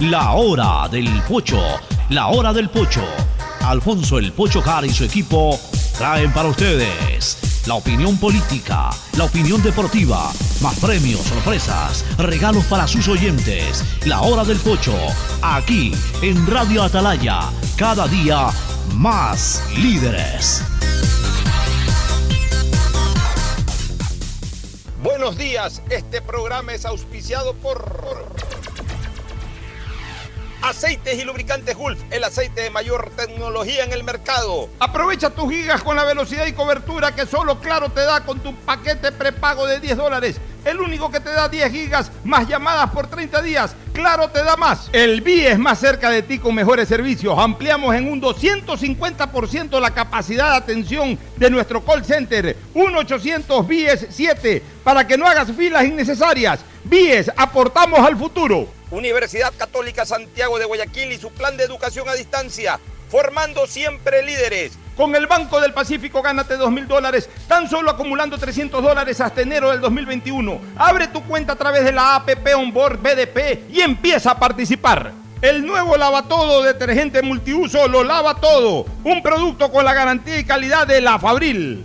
La hora del pocho, la hora del pocho. Alfonso el Pocho Car y su equipo traen para ustedes la opinión política, la opinión deportiva, más premios, sorpresas, regalos para sus oyentes. La hora del pocho, aquí en Radio Atalaya, cada día más líderes. Buenos días, este programa es auspiciado por Aceites y lubricantes Gulf, el aceite de mayor tecnología en el mercado. Aprovecha tus gigas con la velocidad y cobertura que solo Claro te da con tu paquete prepago de 10 dólares. El único que te da 10 gigas más llamadas por 30 días. Claro te da más. El BIE es más cerca de ti con mejores servicios. Ampliamos en un 250% la capacidad de atención de nuestro call center. 1-800 BIES 7 para que no hagas filas innecesarias. BIES, aportamos al futuro. Universidad Católica Santiago de Guayaquil y su plan de educación a distancia, formando siempre líderes. Con el Banco del Pacífico gánate dos mil dólares, tan solo acumulando 300 dólares hasta enero del 2021. Abre tu cuenta a través de la APP Onboard BDP y empieza a participar. El nuevo lava todo detergente multiuso lo lava todo. Un producto con la garantía y calidad de la Fabril.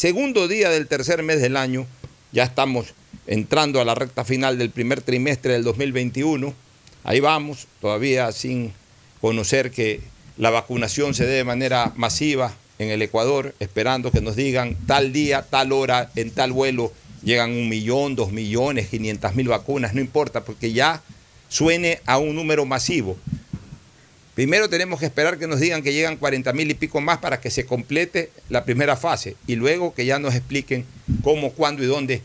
segundo día del tercer mes del año. Ya estamos entrando a la recta final del primer trimestre del 2021. Ahí vamos, todavía sin conocer que la vacunación se dé de manera masiva en el Ecuador, esperando que nos digan tal día, tal hora, en tal vuelo, llegan un millón, dos millones, quinientas mil vacunas, no importa, porque ya suene a un número masivo. Primero tenemos que esperar que nos digan que llegan 40 mil y pico más para que se complete la primera fase y luego que ya nos expliquen cómo, cuándo y dónde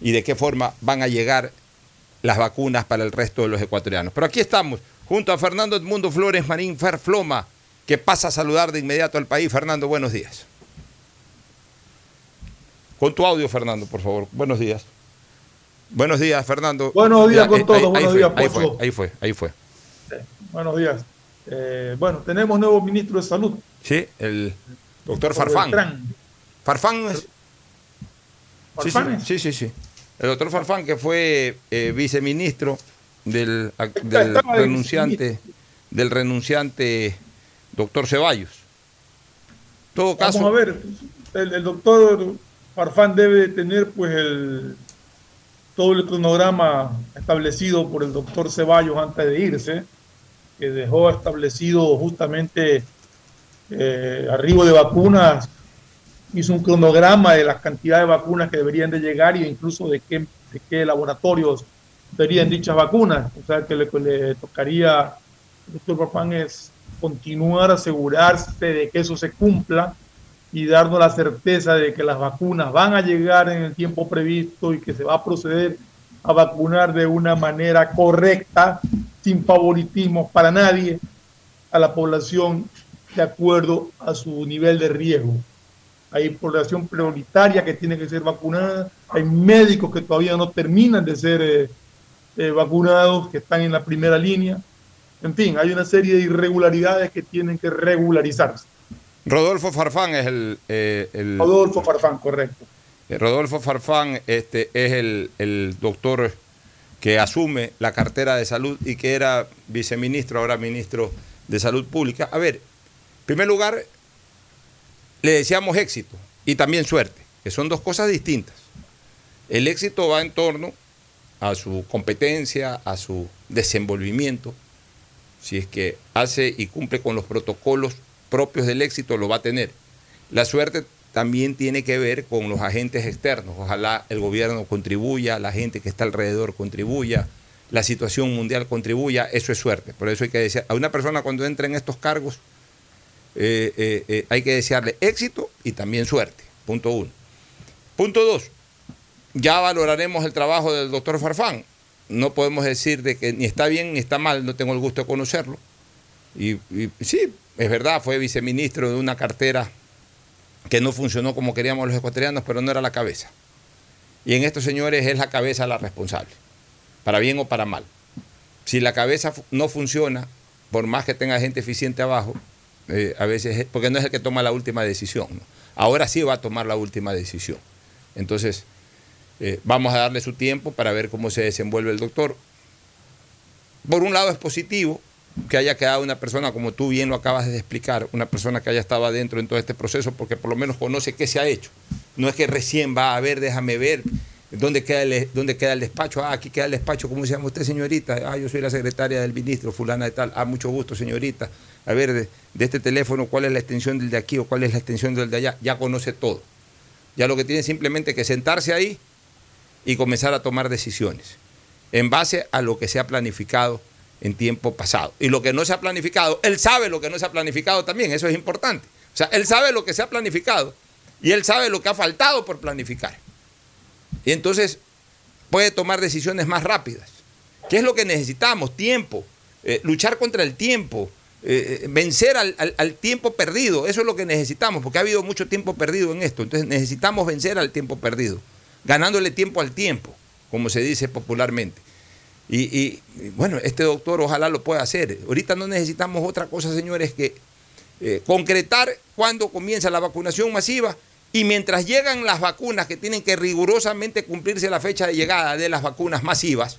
y de qué forma van a llegar las vacunas para el resto de los ecuatorianos. Pero aquí estamos, junto a Fernando Edmundo Flores Marín Ferfloma, que pasa a saludar de inmediato al país. Fernando, buenos días. Con tu audio, Fernando, por favor. Buenos días. Buenos días, Fernando. Buenos días con todos. Buenos días, ahí fue, ahí fue, ahí fue. Buenos días. Eh, bueno, tenemos nuevo ministro de salud. Sí, el doctor Farfán. Farfán es... Sí, sí, sí, El doctor Farfán, que fue eh, viceministro del, renunciante, del renunciante doctor Ceballos. Todo caso. Vamos a ver, el, doctor Farfán debe tener pues el todo el cronograma establecido por el doctor Ceballos antes de irse que dejó establecido justamente eh, arribo de vacunas, hizo un cronograma de las cantidades de vacunas que deberían de llegar e incluso de qué, de qué laboratorios serían dichas vacunas. O sea, que le, le tocaría al doctor Papán es continuar, asegurarse de que eso se cumpla y darnos la certeza de que las vacunas van a llegar en el tiempo previsto y que se va a proceder a vacunar de una manera correcta sin favoritismo para nadie a la población de acuerdo a su nivel de riesgo. Hay población prioritaria que tiene que ser vacunada, hay médicos que todavía no terminan de ser eh, eh, vacunados, que están en la primera línea, En fin, hay una serie de irregularidades que tienen que regularizarse. Rodolfo Farfán es el... Eh, Rodolfo Farfán, correcto. Rodolfo Farfán este, es el, el, doctor que asume la cartera de salud y que era viceministro, ahora ministro de Salud Pública. A ver, en primer lugar, le deseamos éxito y también suerte, que son dos cosas distintas. El éxito va en torno a su competencia, a su desenvolvimiento. Si es que hace y cumple con los protocolos propios del éxito, lo va a tener. La suerte también tiene que ver con los agentes externos. Ojalá el gobierno contribuya, la gente que está alrededor contribuya, la situación mundial contribuya. Eso es suerte. Por eso hay que decir, a una persona cuando entra en estos cargos, eh, eh, eh, hay que desearle éxito y también suerte. Punto uno. Punto dos, ya valoraremos el trabajo del doctor Farfán. No podemos decir de que ni está bien ni está mal, no tengo el gusto de conocerlo. Y, sí, es verdad, fue viceministro de una cartera que no funcionó como queríamos los ecuatorianos, pero no era la cabeza. Y en estos señores es la cabeza la responsable, para bien o para mal. Si la cabeza no funciona, por más que tenga gente eficiente abajo, eh, a veces, porque no es el que toma la última decisión. Ahora sí va a tomar la última decisión. Entonces, eh, vamos a darle su tiempo para ver cómo se desenvuelve el doctor. Por un lado es positivo que haya quedado una persona, como tú bien lo acabas de explicar, una persona que haya estado adentro en todo este proceso, porque por lo menos conoce qué se ha hecho. No es que recién va a ver, déjame ver dónde queda el, dónde queda el despacho. Ah, aquí queda el despacho, ¿cómo se llama usted, señorita? Ah, yo soy la secretaria del ministro, fulana de tal. Ah, mucho gusto, señorita. A ver, de, de este teléfono, ¿cuál es la extensión del de aquí o cuál es la extensión del de allá? Ya conoce todo. Ya lo que tiene simplemente que sentarse ahí y comenzar a tomar decisiones en base a lo que se ha planificado en tiempo pasado. Y lo que no se ha planificado, él sabe lo que no se ha planificado también, eso es importante. O sea, él sabe lo que se ha planificado y él sabe lo que ha faltado por planificar. Y entonces puede tomar decisiones más rápidas. ¿Qué es lo que necesitamos? Tiempo. Eh, luchar contra el tiempo. Eh, eh, vencer al, al, tiempo perdido. Eso es lo que necesitamos, porque ha habido mucho tiempo perdido en esto. Entonces necesitamos vencer al tiempo perdido ganándole tiempo al tiempo, como se dice popularmente. Y, bueno, este doctor ojalá lo pueda hacer. Ahorita no necesitamos otra cosa, señores, que eh, concretar cuándo comienza la vacunación masiva y mientras llegan las vacunas que tienen que rigurosamente cumplirse la fecha de llegada de las vacunas masivas,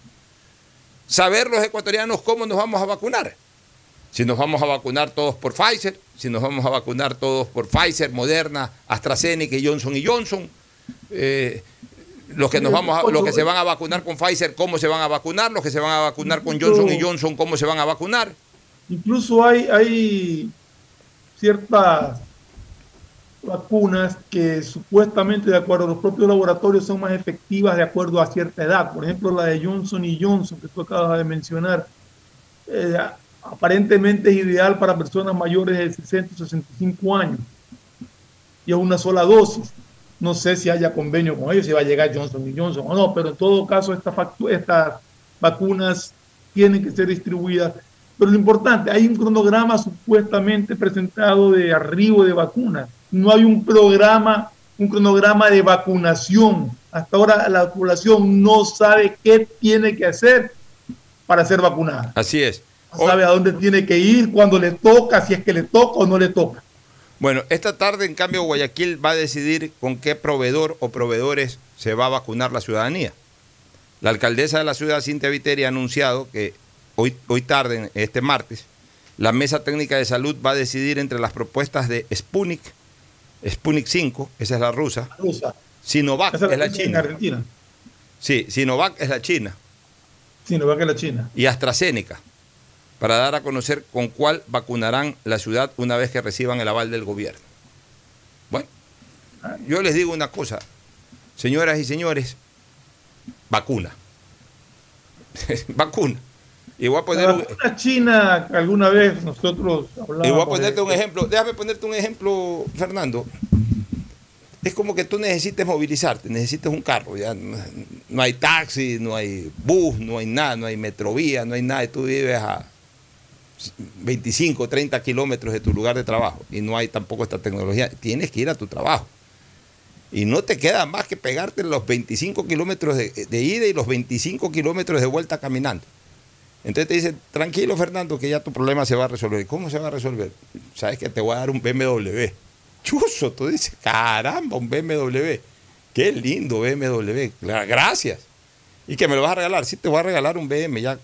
saber los ecuatorianos cómo nos vamos a vacunar. Si nos vamos a vacunar todos por Pfizer, si nos vamos a vacunar todos por Pfizer, Moderna, AstraZeneca Johnson y Johnson. Eh, los que nos vamos a, los que se van a vacunar con Pfizer, cómo se van a vacunar, los que se van a vacunar con Johnson y Johnson, cómo se van a vacunar. Incluso hay, hay ciertas vacunas que supuestamente de acuerdo a los propios laboratorios son más efectivas de acuerdo a cierta edad. Por ejemplo, la de Johnson y Johnson que tú acabas de mencionar, eh, aparentemente es ideal para personas mayores de 60 o 65 años y es una sola dosis. No sé si haya convenio con ellos, si va a llegar Johnson Johnson o no, pero en todo caso estas, estas vacunas tienen que ser distribuidas. Pero lo importante, hay un cronograma supuestamente presentado de arribo de vacunas. No hay un programa, un cronograma de vacunación. Hasta ahora la población no sabe qué tiene que hacer para ser vacunada. Así es. No sabe a dónde tiene que ir, cuándo le toca, si es que le toca o no le toca. Bueno, esta tarde, en cambio, Guayaquil va a decidir con qué proveedor o proveedores se va a vacunar la ciudadanía. La alcaldesa de la ciudad, Cintia Viteri, ha anunciado que hoy, hoy tarde, este martes, la Mesa Técnica de Salud va a decidir entre las propuestas de Sputnik, Sputnik 5, esa es la rusa, rusa. Sinovac es la china. Argentina. Sí, Sinovac es la china. Sinovac es la china. Y AstraZeneca para dar a conocer con cuál vacunarán la ciudad una vez que reciban el aval del gobierno. Bueno, yo les digo una cosa, señoras y señores, vacuna. vacuna. Y voy a poner la China alguna vez nosotros hablamos. Y voy a ponerte un ejemplo, déjame ponerte un ejemplo, Fernando. Es como que tú necesites movilizarte, necesitas un carro, ya no, hay taxi, no hay bus, no hay nada, no hay metrovía, no hay nada, y tú vives a 25, 30 kilómetros de tu lugar de trabajo y no hay tampoco esta tecnología, tienes que ir a tu trabajo. Y no te queda más que pegarte los 25 kilómetros de, ida y los 25 kilómetros de vuelta caminando. Entonces te dice, tranquilo Fernando, que ya tu problema se va a resolver. ¿Cómo se va a resolver? Sabes que te voy a dar un BMW. Chuzo, tú dices, caramba, un BMW. Qué lindo BMW. Gracias. ¿Y que me lo vas a regalar? Sí, te voy a regalar un BM. Ya.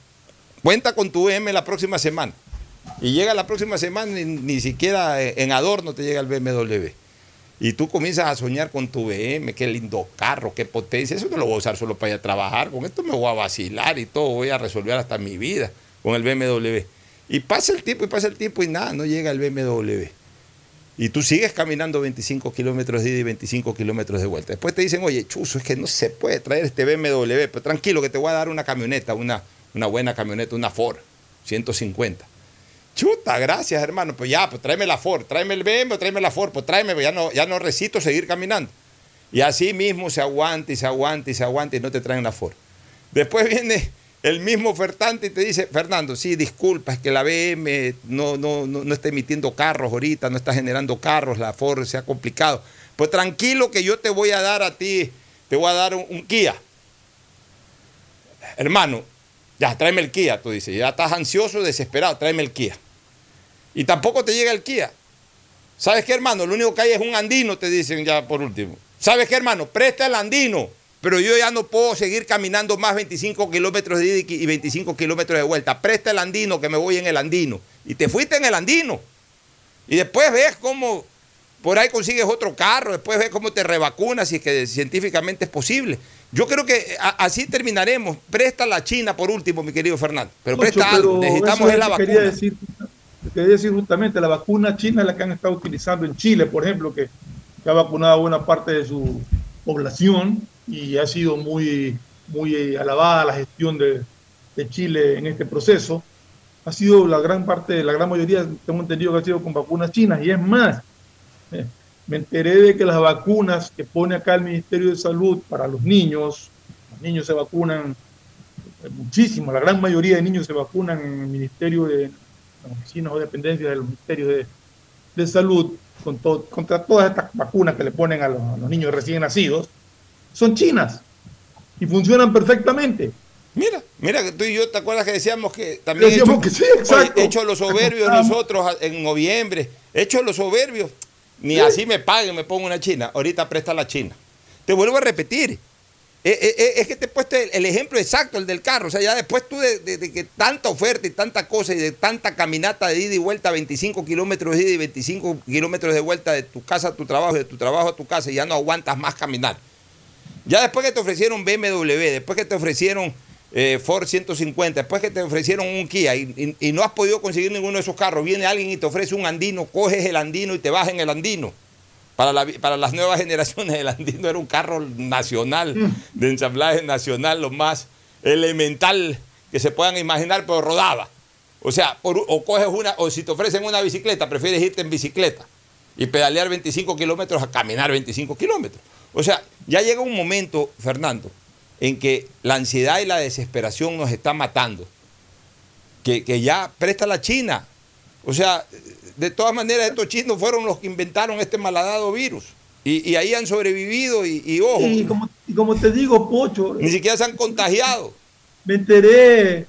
Cuenta con tu BM la próxima semana. Y llega la próxima semana ni siquiera en adorno te llega el BMW. Y tú comienzas a soñar con tu BM, qué lindo carro, qué potencia. Eso no lo voy a usar solo para ir a trabajar. Con esto me voy a vacilar y todo. Voy a resolver hasta mi vida con el BMW. Y pasa el tiempo y pasa el tiempo y nada, no llega el BMW. Y tú sigues caminando 25 kilómetros de ida y 25 kilómetros de vuelta. Después te dicen, oye, Chuzo, es que no se puede traer este BMW, pero tranquilo que te voy a dar una camioneta, una, una buena camioneta, una Ford 150. Chuta, gracias, hermano. Pues ya, pues tráeme la Ford, tráeme el BMW, tráeme la Ford, pues tráeme, ya no, ya no recito seguir caminando. Y así mismo se aguanta y se aguanta y se aguanta y no te traen la Ford. Después viene el mismo ofertante y te dice, Fernando, sí, disculpa, es que la BM no, no, no, está emitiendo carros ahorita, no está generando carros, la Ford se ha complicado. Pues tranquilo que yo te voy a dar a ti, te voy a dar un Kia. Hermano, ya, tráeme el Kia, tú dices, ya estás ansioso, desesperado, tráeme el Kia. Y tampoco te llega el Kia. ¿Sabes qué, hermano? Lo único que hay es un andino, te dicen ya por último. ¿Sabes qué, hermano? Presta el andino. Pero yo ya no puedo seguir caminando más 25 kilómetros de ida y 25 kilómetros de vuelta. Presta el andino que me voy en el andino. Y te fuiste en el andino. Y después ves cómo por ahí consigues otro carro, después ves cómo te revacunas y que científicamente es posible. Yo creo que así terminaremos. Presta la China por último, mi querido Fernando. Pero presta algo. Necesitamos la vacuna. Decir, quería decir justamente, la vacuna china es la que han estado utilizando en Chile, por ejemplo, que, ha vacunado buena parte de su población y ha sido muy, muy alabada la gestión de, Chile en este proceso. Ha sido la gran parte, la gran mayoría, tengo entendido que ha sido con vacunas chinas. Y es más, eh, me enteré de que las vacunas que pone acá el Ministerio de Salud para los niños, los niños se vacunan eh, muchísimo, la gran mayoría de niños se vacunan en el Ministerio de oficinas o dependencias del Ministerio de, de Salud con contra todas estas vacunas que le ponen a los, niños recién nacidos, son chinas y funcionan perfectamente. Mira, mira que tú y yo te acuerdas que decíamos que también decíamos que sí, exacto. hecho los soberbios nosotros en noviembre, hecho los soberbios, ni así me paguen, me pongo una china, ahorita presta la china. Te vuelvo a repetir, es que te he puesto el ejemplo exacto, el del carro. O sea, ya después tú de, que tanta oferta y tanta cosa y de tanta caminata de ida y vuelta, 25 kilómetros de ida y 25 kilómetros de vuelta de tu casa a tu trabajo, de tu trabajo a tu casa, y ya no aguantas más caminar. Ya después que te ofrecieron BMW, después que te ofrecieron Ford 150, después que te ofrecieron un Kia y, y no has podido conseguir ninguno de esos carros, viene alguien y te ofrece un andino, coges el andino y te vas en el andino. Para, las nuevas generaciones, el Andino era un carro nacional, mm. de ensamblaje nacional, lo más elemental que se puedan imaginar, pero rodaba. O sea, o coges una, o si te ofrecen una bicicleta, prefieres irte en bicicleta y pedalear 25 kilómetros a caminar 25 kilómetros. O sea, ya llega un momento, Fernando, en que la ansiedad y la desesperación nos están matando. Que, que ya presta la China. O sea, de todas maneras, estos chinos fueron los que inventaron este malhadado virus. Y, ahí han sobrevivido y, ojo. Y como, te digo, Pocho. Ni siquiera se han contagiado. Me enteré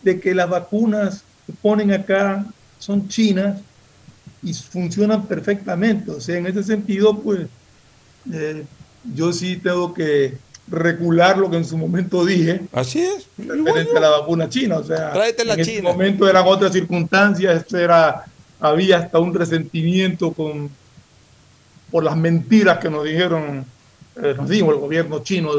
de que las vacunas que ponen acá son chinas y funcionan perfectamente. O sea, en ese sentido, pues, eh, yo sí tengo que recular lo que en su momento dije. Así es. Referente a la vacuna china. O sea, en ese momento eran otras circunstancias, era había hasta un resentimiento con, por las mentiras que nos dijeron, eh, nos dijo el gobierno chino,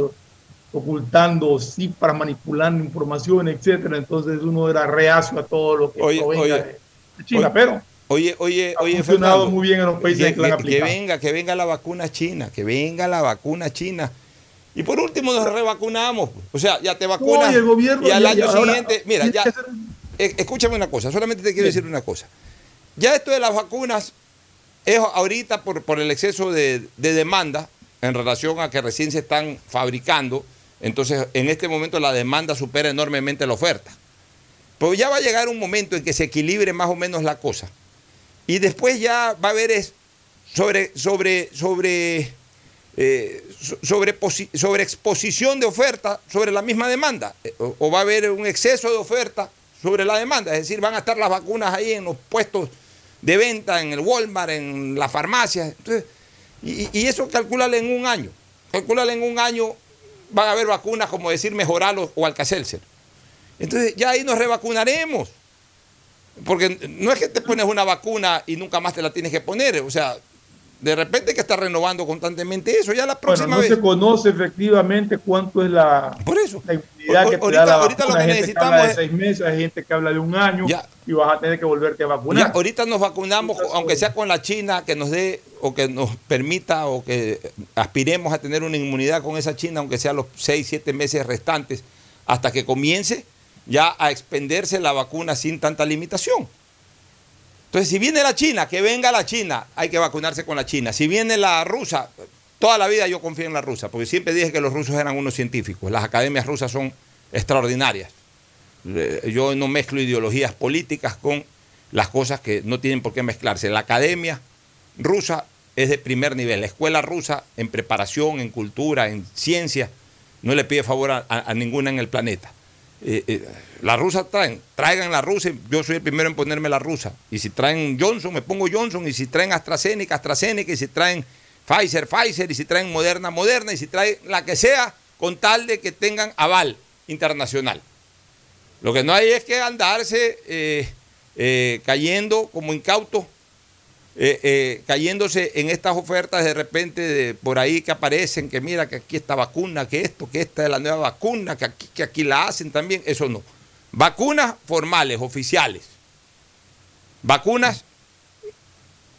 ocultando para manipular información, etcétera. Entonces uno era reacio a todo lo que provenga de China, pero Oye, oye, ha funcionado muy bien en los países que, que, que venga, que venga la vacuna china, que venga la vacuna china. Y por último nos revacunamos. O sea, ya te vacunas. y al año siguiente, mira, ya, escúchame una cosa, solamente te quiero decir una cosa. Ya esto de las vacunas es ahorita por, por el exceso de, demanda en relación a que recién se están fabricando, entonces en este momento la demanda supera enormemente la oferta. Pero ya va a llegar un momento en que se equilibre más o menos la cosa. Y después ya va a haber sobre, sobre, sobre, eh, sobre, sobre, exposición de oferta sobre la misma demanda. Eh, o, va a haber un exceso de oferta sobre la demanda, es decir, van a estar las vacunas ahí en los puestos de venta, en el Walmart, en las farmacias. y, eso calculale en un año. Calculale en un año, van a haber vacunas como decir Mejoralo o Alcacelser. Entonces ya ahí nos revacunaremos. Porque no es que te pones una vacuna y nunca más te la tienes que poner. O sea, de repente que está renovando constantemente eso. Ya la próxima no se conoce efectivamente cuánto es la, Por eso. inmunidad que te da la ahorita lo que hay gente que habla de seis meses, hay gente que habla de un año y vas a tener que volverte a vacunar. ahorita nos vacunamos, aunque sea con la China, que nos dé o que nos permita o que aspiremos a tener una inmunidad con esa China, aunque sea los seis, siete meses restantes, hasta que comience ya a expenderse la vacuna sin tanta limitación. Entonces, si viene la China, que venga la China, hay que vacunarse con la China. Si viene la rusa, toda la vida yo confío en la rusa, porque siempre dije que los rusos eran unos científicos. Las academias rusas son extraordinarias. Yo no mezclo ideologías políticas con las cosas que no tienen por qué mezclarse. La academia rusa es de primer nivel. La escuela rusa en preparación, en cultura, en ciencia, no le pide favor a ninguna en el planeta. Eh, eh, la rusa traen, traigan la rusa, yo soy el primero en ponerme la rusa. Y si traen Johnson, me pongo Johnson. Y si traen AstraZeneca, AstraZeneca. Y si traen Pfizer, Pfizer. Y si traen Moderna, Moderna. Y si traen la que sea, con tal de que tengan aval internacional. Lo que no hay es que andarse eh, cayendo como incautos eh, eh, cayéndose en estas ofertas de repente de, por ahí que aparecen, que mira que aquí está vacuna, que esto, que esta es la nueva vacuna, que aquí, que aquí la hacen también, eso no. Vacunas formales, oficiales. Vacunas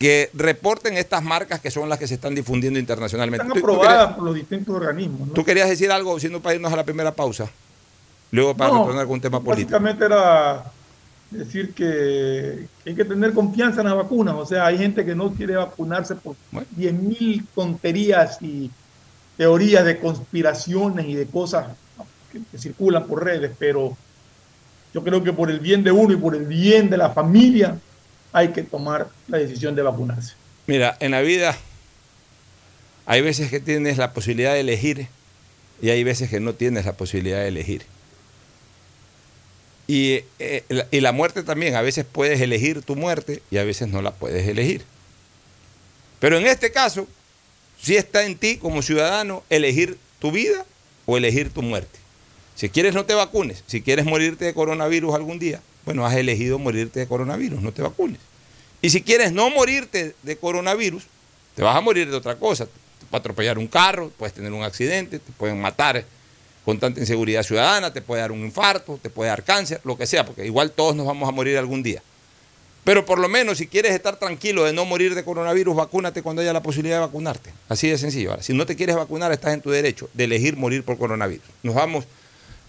que reporten estas marcas que son las que se están difundiendo internacionalmente. Están aprobadas por los distintos organismos. ¿Tú querías decir algo, siendo para irnos a la primera pausa? Luego para retornar con un tema político. Básicamente era decir que, hay que tener confianza en las vacunas. O sea, hay gente que no quiere vacunarse por 10.000 tonterías y teorías de conspiraciones y de cosas que, circulan por redes, pero yo creo que por el bien de uno y por el bien de la familia hay que tomar la decisión de vacunarse. Mira, en la vida hay veces que tienes la posibilidad de elegir y hay veces que no tienes la posibilidad de elegir. Y, eh, y, la muerte también, a veces puedes elegir tu muerte y a veces no la puedes elegir. Pero en este caso, sí está en ti como ciudadano elegir tu vida o elegir tu muerte. Si quieres no te vacunes, si quieres morirte de coronavirus algún día, bueno, has elegido morirte de coronavirus, no te vacunes. Y si quieres no morirte de coronavirus, te vas a morir de otra cosa. Te a atropellar un carro, puedes tener un accidente, te pueden matar con tanta inseguridad ciudadana, te puede dar un infarto, te puede dar cáncer, lo que sea, porque igual todos nos vamos a morir algún día. Pero por lo menos si quieres estar tranquilo de no morir de coronavirus, vacúnate cuando haya la posibilidad de vacunarte. Así de sencillo. Ahora, si no te quieres vacunar, estás en tu derecho de elegir morir por coronavirus. Nos vamos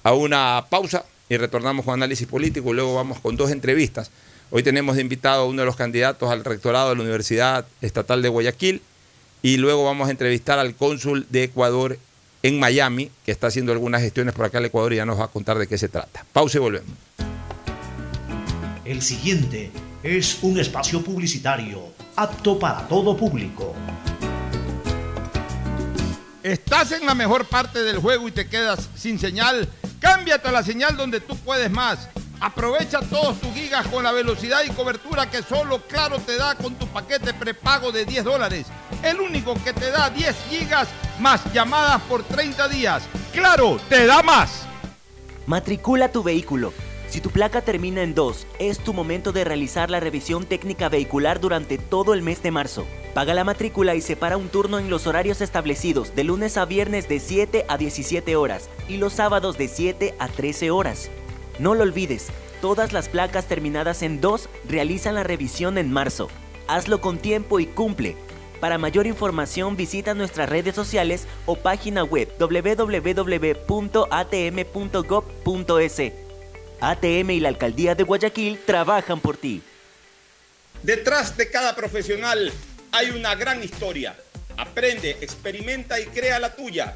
a una pausa y retornamos con análisis político y luego vamos con dos entrevistas. Hoy tenemos de invitado a uno de los candidatos al rectorado de la Universidad Estatal de Guayaquil y luego vamos a entrevistar al cónsul de Ecuador en Miami, que está haciendo algunas gestiones por acá al Ecuador y ya nos va a contar de qué se trata. Pausa y volvemos. El siguiente es un espacio publicitario apto para todo público. ¿Estás en la mejor parte del juego y te quedas sin señal? Cámbiate a la señal donde tú puedes más Aprovecha todos tus gigas con la velocidad y cobertura que solo Claro te da con tu paquete prepago de 10 dólares. El único que te da 10 gigas más llamadas por 30 días. Claro, te da más. Matricula tu vehículo. Si tu placa termina en 2, es tu momento de realizar la revisión técnica vehicular durante todo el mes de marzo. Paga la matrícula y separa un turno en los horarios establecidos de lunes a viernes de 7 a 17 horas y los sábados de 7 a 13 horas. No lo olvides, todas las placas terminadas en 2 realizan la revisión en marzo. Hazlo con tiempo y cumple. Para mayor información visita nuestras redes sociales o página web www.atm.gov.es. ATM y la Alcaldía de Guayaquil trabajan por ti. Detrás de cada profesional hay una gran historia. Aprende, experimenta y crea la tuya.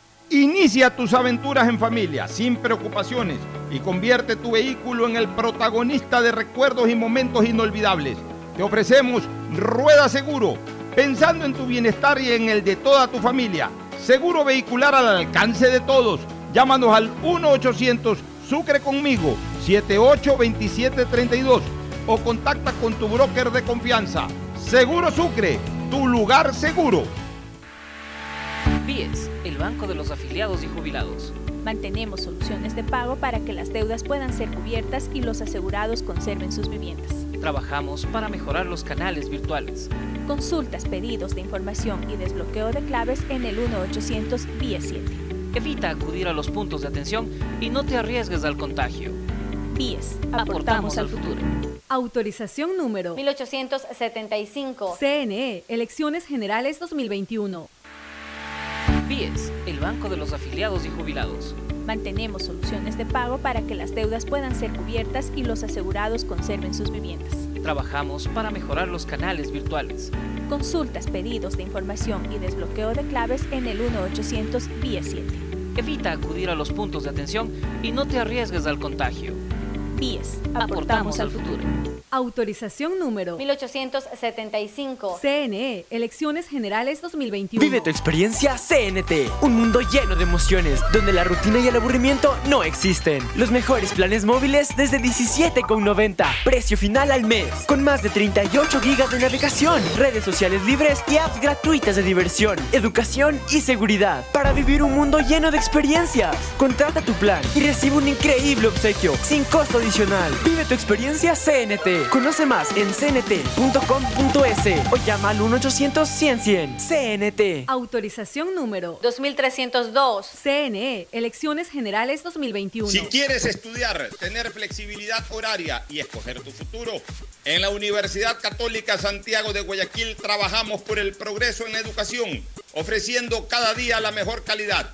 Inicia tus aventuras en familia, sin preocupaciones, y convierte tu vehículo en el protagonista de recuerdos y momentos inolvidables. Te ofrecemos Rueda Seguro, pensando en tu bienestar y en el de toda tu familia. Seguro vehicular al alcance de todos. Llámanos al 1-800 Sucre conmigo, 782732 o contacta con tu broker de confianza. Seguro Sucre, tu lugar seguro. BIES, el Banco de los Afiliados y Jubilados. Mantenemos soluciones de pago para que las deudas puedan ser cubiertas y los asegurados conserven sus viviendas. Trabajamos para mejorar los canales virtuales. Consultas, pedidos de información y desbloqueo de claves en el 1-800 BIES 7. Evita acudir a los puntos de atención y no te arriesgues al contagio. BIES, aportamos, al futuro. Autorización número 1875. CNE, Elecciones Generales 2021. BIES, Banco de los Afiliados y Jubilados. Mantenemos soluciones de pago para que las deudas puedan ser cubiertas y los asegurados conserven sus viviendas. Trabajamos para mejorar los canales virtuales. Consultas, pedidos de información y desbloqueo de claves en el 1-800 BIES 7. Evita acudir a los puntos de atención y no te arriesgues al contagio. BIES, aportamos al futuro. Autorización número 1875. CNE, Elecciones Generales 2021. Vive tu experiencia CNT, un mundo lleno de emociones, donde la rutina y el aburrimiento no existen. Los mejores planes móviles desde 17,90. Precio final al mes, con más de 38 gigas de navegación, redes sociales libres y apps gratuitas de diversión, educación y seguridad. Para vivir un mundo lleno de experiencias. Contrata tu plan y recibe un increíble obsequio, sin costo adicional. Vive tu experiencia CNT. Conoce más en cnt.com.es o llama al 1-800-100-100. CNT. Autorización número 2302. CNE, Elecciones Generales 2021. Si quieres estudiar, tener flexibilidad horaria y escoger tu futuro, en la Universidad Católica Santiago de Guayaquil trabajamos por el progreso en la educación, ofreciendo cada día la mejor calidad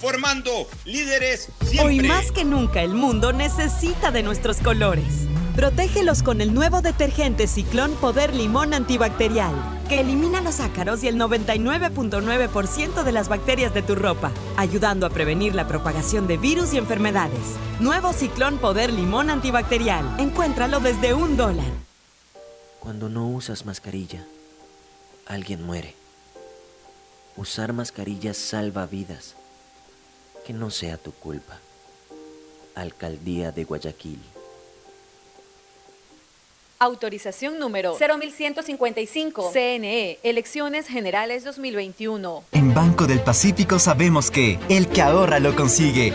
formando líderes siempre. Hoy más que nunca el mundo necesita de nuestros colores. Protégelos con el nuevo detergente Ciclón Poder Limón Antibacterial, que elimina los ácaros y el 99.9% de las bacterias de tu ropa, ayudando a prevenir la propagación de virus y enfermedades. Nuevo Ciclón Poder Limón Antibacterial. Encuéntralo desde un dólar. Cuando no usas mascarilla, alguien muere. Usar mascarillas salva vidas. Que no sea tu culpa. Alcaldía de Guayaquil. Autorización número 0155. CNE, Elecciones Generales 2021. En Banco del Pacífico sabemos que el que ahorra lo consigue.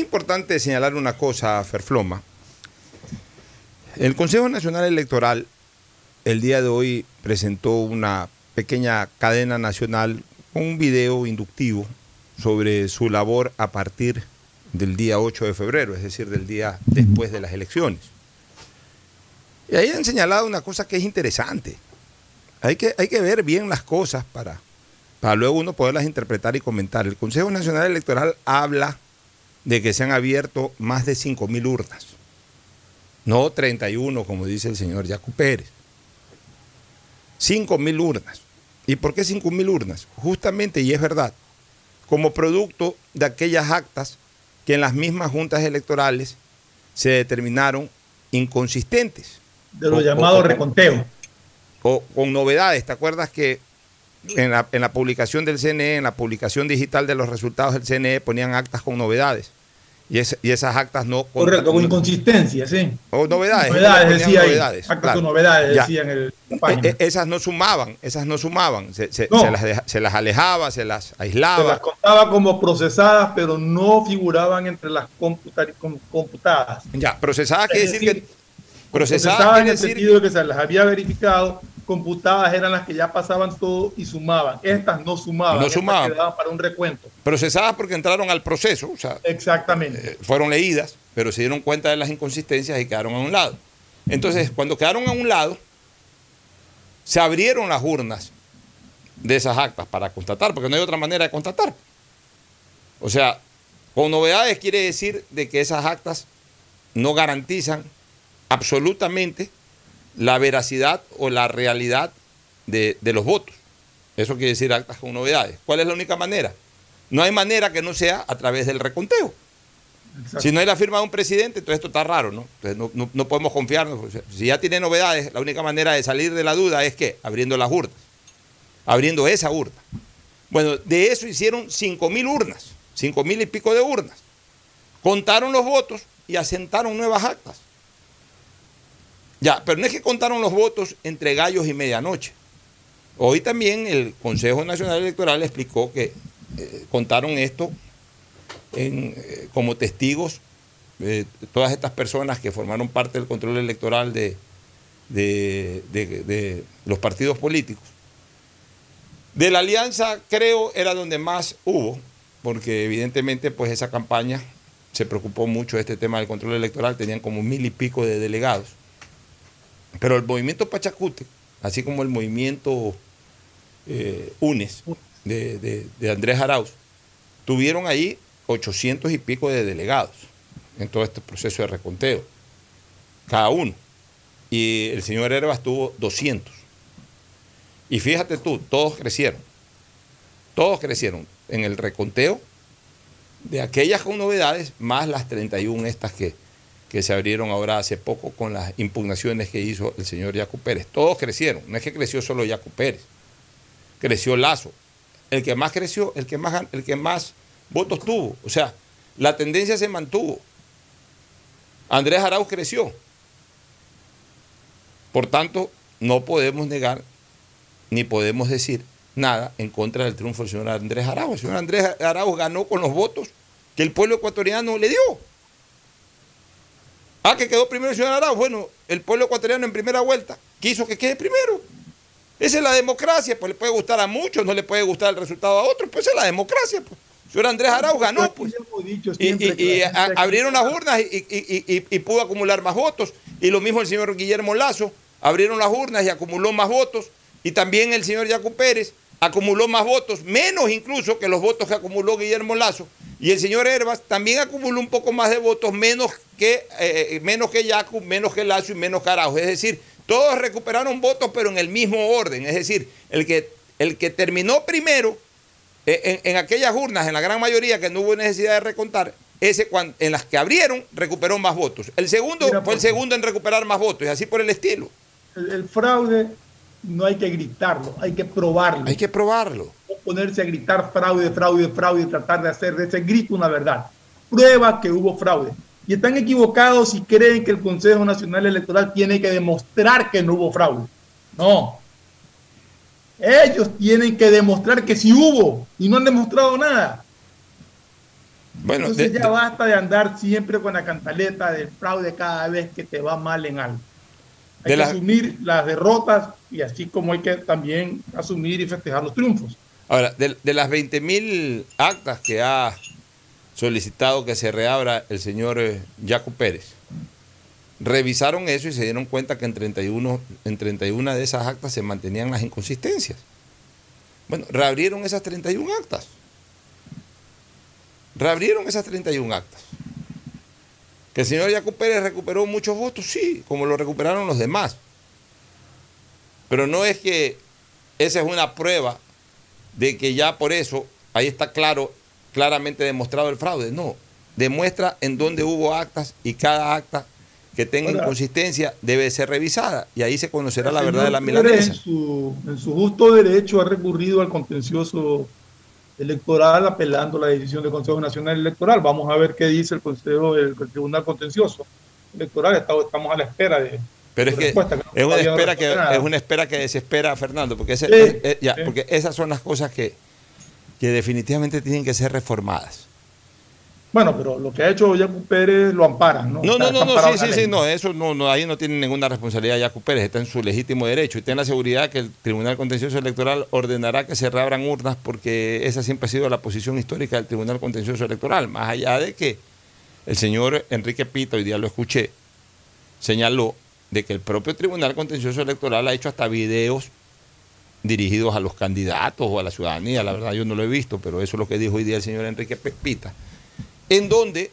importante señalar una cosa, Ferfloma. El Consejo Nacional Electoral el día de hoy presentó una pequeña cadena nacional con un video inductivo sobre su labor a partir del día 8 de febrero, es decir, del día después de las elecciones. Y ahí han señalado una cosa que es interesante. Hay que, hay que ver bien las cosas para, para luego uno poderlas interpretar y comentar. El Consejo Nacional Electoral habla de que se han abierto más de 5.000 urnas, no 31 como dice el señor Jaco Pérez. 5.000 urnas. ¿Y por qué 5.000 urnas? Justamente, y es verdad, como producto de aquellas actas que en las mismas juntas electorales se determinaron inconsistentes. De lo llamado reconteo. O con novedades. ¿Te acuerdas que en la, en la, publicación del CNE, en la publicación digital de los resultados del CNE, ponían actas con novedades? Y, y esas actas no... Correcto, con inconsistencia, sí. O novedades. Novedades, decía novedades, Actas con novedades, decían el... E, e, esas no sumaban, esas no sumaban. Se, se, se, las, se, las, alejaba, se las aislaba. Se las contaba como procesadas, pero no figuraban entre las computadas. Ya, procesadas quiere decir, decir, que... Procesadas, procesadas en el sentido de que se las había verificado computadas eran las que ya pasaban todo y sumaban. Estas no sumaban. No sumaban. Quedaban para un recuento. Procesadas porque entraron al proceso. O sea, Exactamente. Eh, fueron leídas, pero se dieron cuenta de las inconsistencias y quedaron a un lado. Entonces, cuando quedaron a un lado, se abrieron las urnas de esas actas para constatar, porque no hay otra manera de constatar. O sea, con novedades quiere decir de que esas actas no garantizan absolutamente la veracidad o la realidad de, los votos. Eso quiere decir actas con novedades. ¿Cuál es la única manera? No hay manera que no sea a través del reconteo. Si no hay la firma de un presidente, entonces esto está raro, ¿no? Entonces no, podemos confiarnos. Si ya tiene novedades, la única manera de salir de la duda es que abriendo las urnas, abriendo esa urna. Bueno, de eso hicieron 5 mil urnas, 5 mil y pico de urnas. Contaron los votos y asentaron nuevas actas. Ya, pero no es que contaron los votos entre gallos y medianoche. Hoy también el Consejo Nacional Electoral explicó que eh, contaron esto eh, como testigos de todas estas personas que formaron parte del control electoral de, de, los partidos políticos. De la alianza creo era donde más hubo, porque evidentemente pues esa campaña se preocupó mucho de este tema del control electoral, tenían como mil y pico de delegados. Pero el movimiento Pachacute, así como el movimiento eh, UNES de, Andrés Arauz, tuvieron ahí 800 y pico de delegados en todo este proceso de reconteo, cada uno. Y el señor Herbas tuvo 200. Y fíjate tú, todos crecieron. Todos crecieron en el reconteo de aquellas con novedades, más las 31 estas que, que se abrieron ahora hace poco con las impugnaciones que hizo el señor Yacu Pérez. Todos crecieron, no es que creció solo Yacu Pérez, creció Lazo. El que más creció, el que más, el que más votos tuvo. O sea, la tendencia se mantuvo. Andrés Arauz creció. Por tanto, no podemos negar ni podemos decir nada en contra del triunfo del señor Andrés Arauz. El señor Andrés Arauz ganó con los votos que el pueblo ecuatoriano le dio. Ah, que quedó primero el señor Arauz. Bueno, el pueblo ecuatoriano en primera vuelta quiso que quede primero. Esa es la democracia, pues le puede gustar a muchos, no le puede gustar el resultado a otros, pues esa es la democracia. Pues. El señor Andrés Arauz ganó, pues. Y, abrieron las urnas y, pudo acumular más votos. Y lo mismo el señor Guillermo Lazo, abrieron las urnas y acumuló más votos. Y también el señor Jaco Pérez acumuló más votos, menos incluso que los votos que acumuló Guillermo Lazo. Y el señor Herbas también acumuló un poco más de votos, menos que, eh, menos que Yacu, menos que Lazo y menos que Es decir, todos recuperaron votos, pero en el mismo orden. Es decir, el que, el que terminó primero eh, en, aquellas urnas, en la gran mayoría que no hubo necesidad de recontar, ese en las que abrieron recuperó más votos. El segundo fue el pues, segundo en recuperar más votos, y así por el estilo. el fraude no hay que gritarlo, hay que probarlo. Hay que probarlo. No ponerse a gritar fraude, fraude, fraude y tratar de hacer de ese grito una verdad. Prueba que hubo fraude. Y están equivocados si creen que el Consejo Nacional Electoral tiene que demostrar que no hubo fraude. No. Ellos tienen que demostrar que sí hubo y no han demostrado nada. Bueno, Entonces ya basta de andar siempre con la cantaleta del fraude cada vez que te va mal en algo. Hay que asumir las derrotas y así como hay que también asumir y festejar los triunfos. Ahora, de, de las 20.000 actas que ha solicitado que se reabra el señor eh, Jaco Pérez, revisaron eso y se dieron cuenta que en 31, en 31 de esas actas se mantenían las inconsistencias. Bueno, reabrieron esas 31 actas. Reabrieron esas 31 actas. ¿Que el señor Jaco Pérez recuperó muchos votos? Sí, como lo recuperaron los demás. Pero no es que esa es una prueba de que ya por eso ahí está claro, claramente demostrado el fraude. No, demuestra en dónde hubo actas y cada acta que tenga inconsistencia debe ser revisada y ahí se conocerá la verdad de la milanesa. En su, en su justo derecho ha recurrido al contencioso electoral apelando la decisión del Consejo Nacional Electoral. Vamos a ver qué dice el Consejo, el, Tribunal Contencioso Electoral. Estamos a la espera de. Pero es que, es, una espera que es una espera que desespera a Fernando, porque, porque esas son las cosas que, que definitivamente tienen que ser reformadas. Bueno, pero lo que ha hecho Yacu Pérez lo ampara, ¿no? No, no, no, no sí, sí, sí, no, eso no, no, ahí no tiene ninguna responsabilidad Yacu Pérez, está en su legítimo derecho y tiene la seguridad que el Tribunal Contencioso Electoral ordenará que se reabran urnas porque esa siempre ha sido la posición histórica del Tribunal Contencioso Electoral, más allá de que el señor Enrique Pito, hoy día lo escuché, señaló de que el propio Tribunal Contencioso Electoral ha hecho hasta videos dirigidos a los candidatos o a la ciudadanía, la verdad yo no lo he visto, pero eso es lo que dijo hoy día el señor Enrique Pita en donde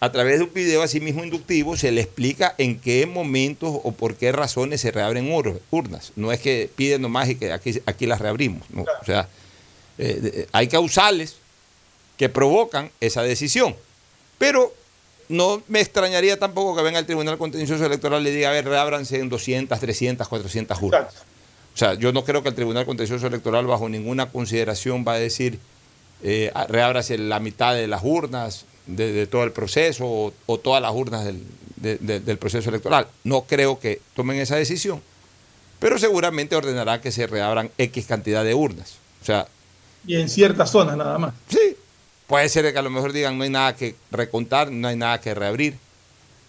a través de un video así mismo inductivo se le explica en qué momentos o por qué razones se reabren urnas. No es que piden nomás y que aquí, aquí las reabrimos. O sea, eh, hay causales que provocan esa decisión. Pero no me extrañaría tampoco que venga el Tribunal Contencioso Electoral y le diga, a ver, reábranse en 200, 300, 400 urnas. O sea, yo no creo que el Tribunal Contencioso Electoral bajo ninguna consideración va a decir, eh, reábrase la mitad de las urnas, de, todo el proceso o, todas las urnas del, proceso electoral. No creo que tomen esa decisión, pero seguramente ordenará que se reabran X cantidad de urnas. O sea, y en ciertas zonas nada más. Sí, puede ser que a lo mejor digan no hay nada que recontar, no hay nada que reabrir,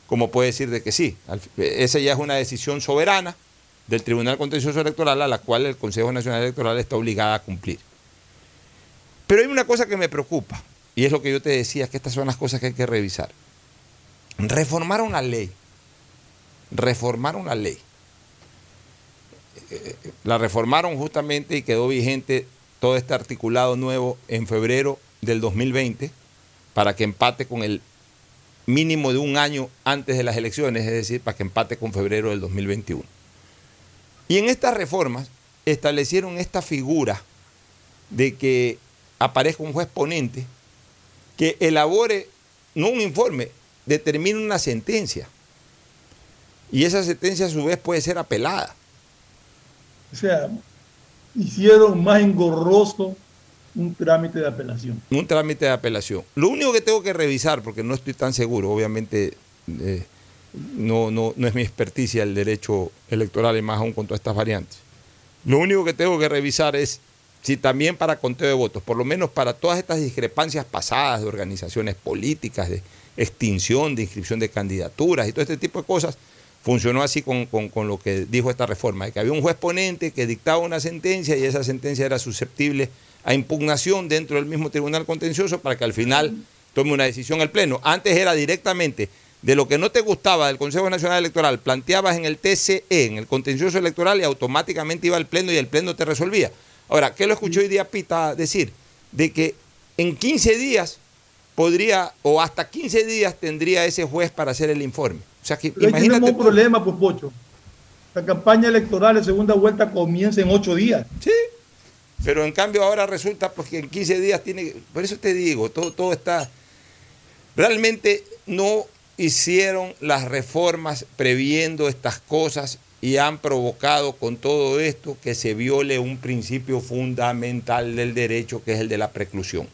como puede decir de que sí. Esa ya es una decisión soberana del Tribunal Contencioso Electoral a la cual el Consejo Nacional Electoral está obligada a cumplir. Pero hay una cosa que me preocupa. Y es lo que yo te decía, que estas son las cosas que hay que revisar. Reformar una ley. Reformar una ley. Eh, la reformaron justamente y quedó vigente todo este articulado nuevo en febrero del 2020 para que empate con el mínimo de un año antes de las elecciones, es decir, para que empate con febrero del 2021. Y en estas reformas establecieron esta figura de que aparezca un juez ponente que elabore, no un informe, determine una sentencia. Y esa sentencia a su vez puede ser apelada. O sea, hicieron más engorroso un trámite de apelación. Un trámite de apelación. Lo único que tengo que revisar, porque no estoy tan seguro, obviamente eh, no, no, no es mi experticia el derecho electoral y más aún con todas estas variantes. Lo único que tengo que revisar es si también para conteo de votos, por lo menos para todas estas discrepancias pasadas de organizaciones políticas, de extinción, de inscripción de candidaturas y todo este tipo de cosas, funcionó así con, lo que dijo esta reforma, de que había un juez ponente que dictaba una sentencia y esa sentencia era susceptible a impugnación dentro del mismo tribunal contencioso para que al final tome una decisión el Pleno. Antes era directamente de lo que no te gustaba del Consejo Nacional Electoral, planteabas en el TCE, en el contencioso electoral, y automáticamente iba al Pleno y el Pleno te resolvía. Ahora, ¿qué lo escuchó hoy día Pita decir? De que en 15 días podría, o hasta 15 días tendría ese juez para hacer el informe. O sea que imagínate. Tenemos un problema, pues, Pocho. La campaña electoral de segunda vuelta comienza en 8 días. Sí. Pero en cambio ahora resulta pues, que en 15 días tiene. Por eso te digo, todo, todo está. Realmente no hicieron las reformas previendo estas cosas y han provocado con todo esto que se viole un principio fundamental del derecho que es el de la preclusión.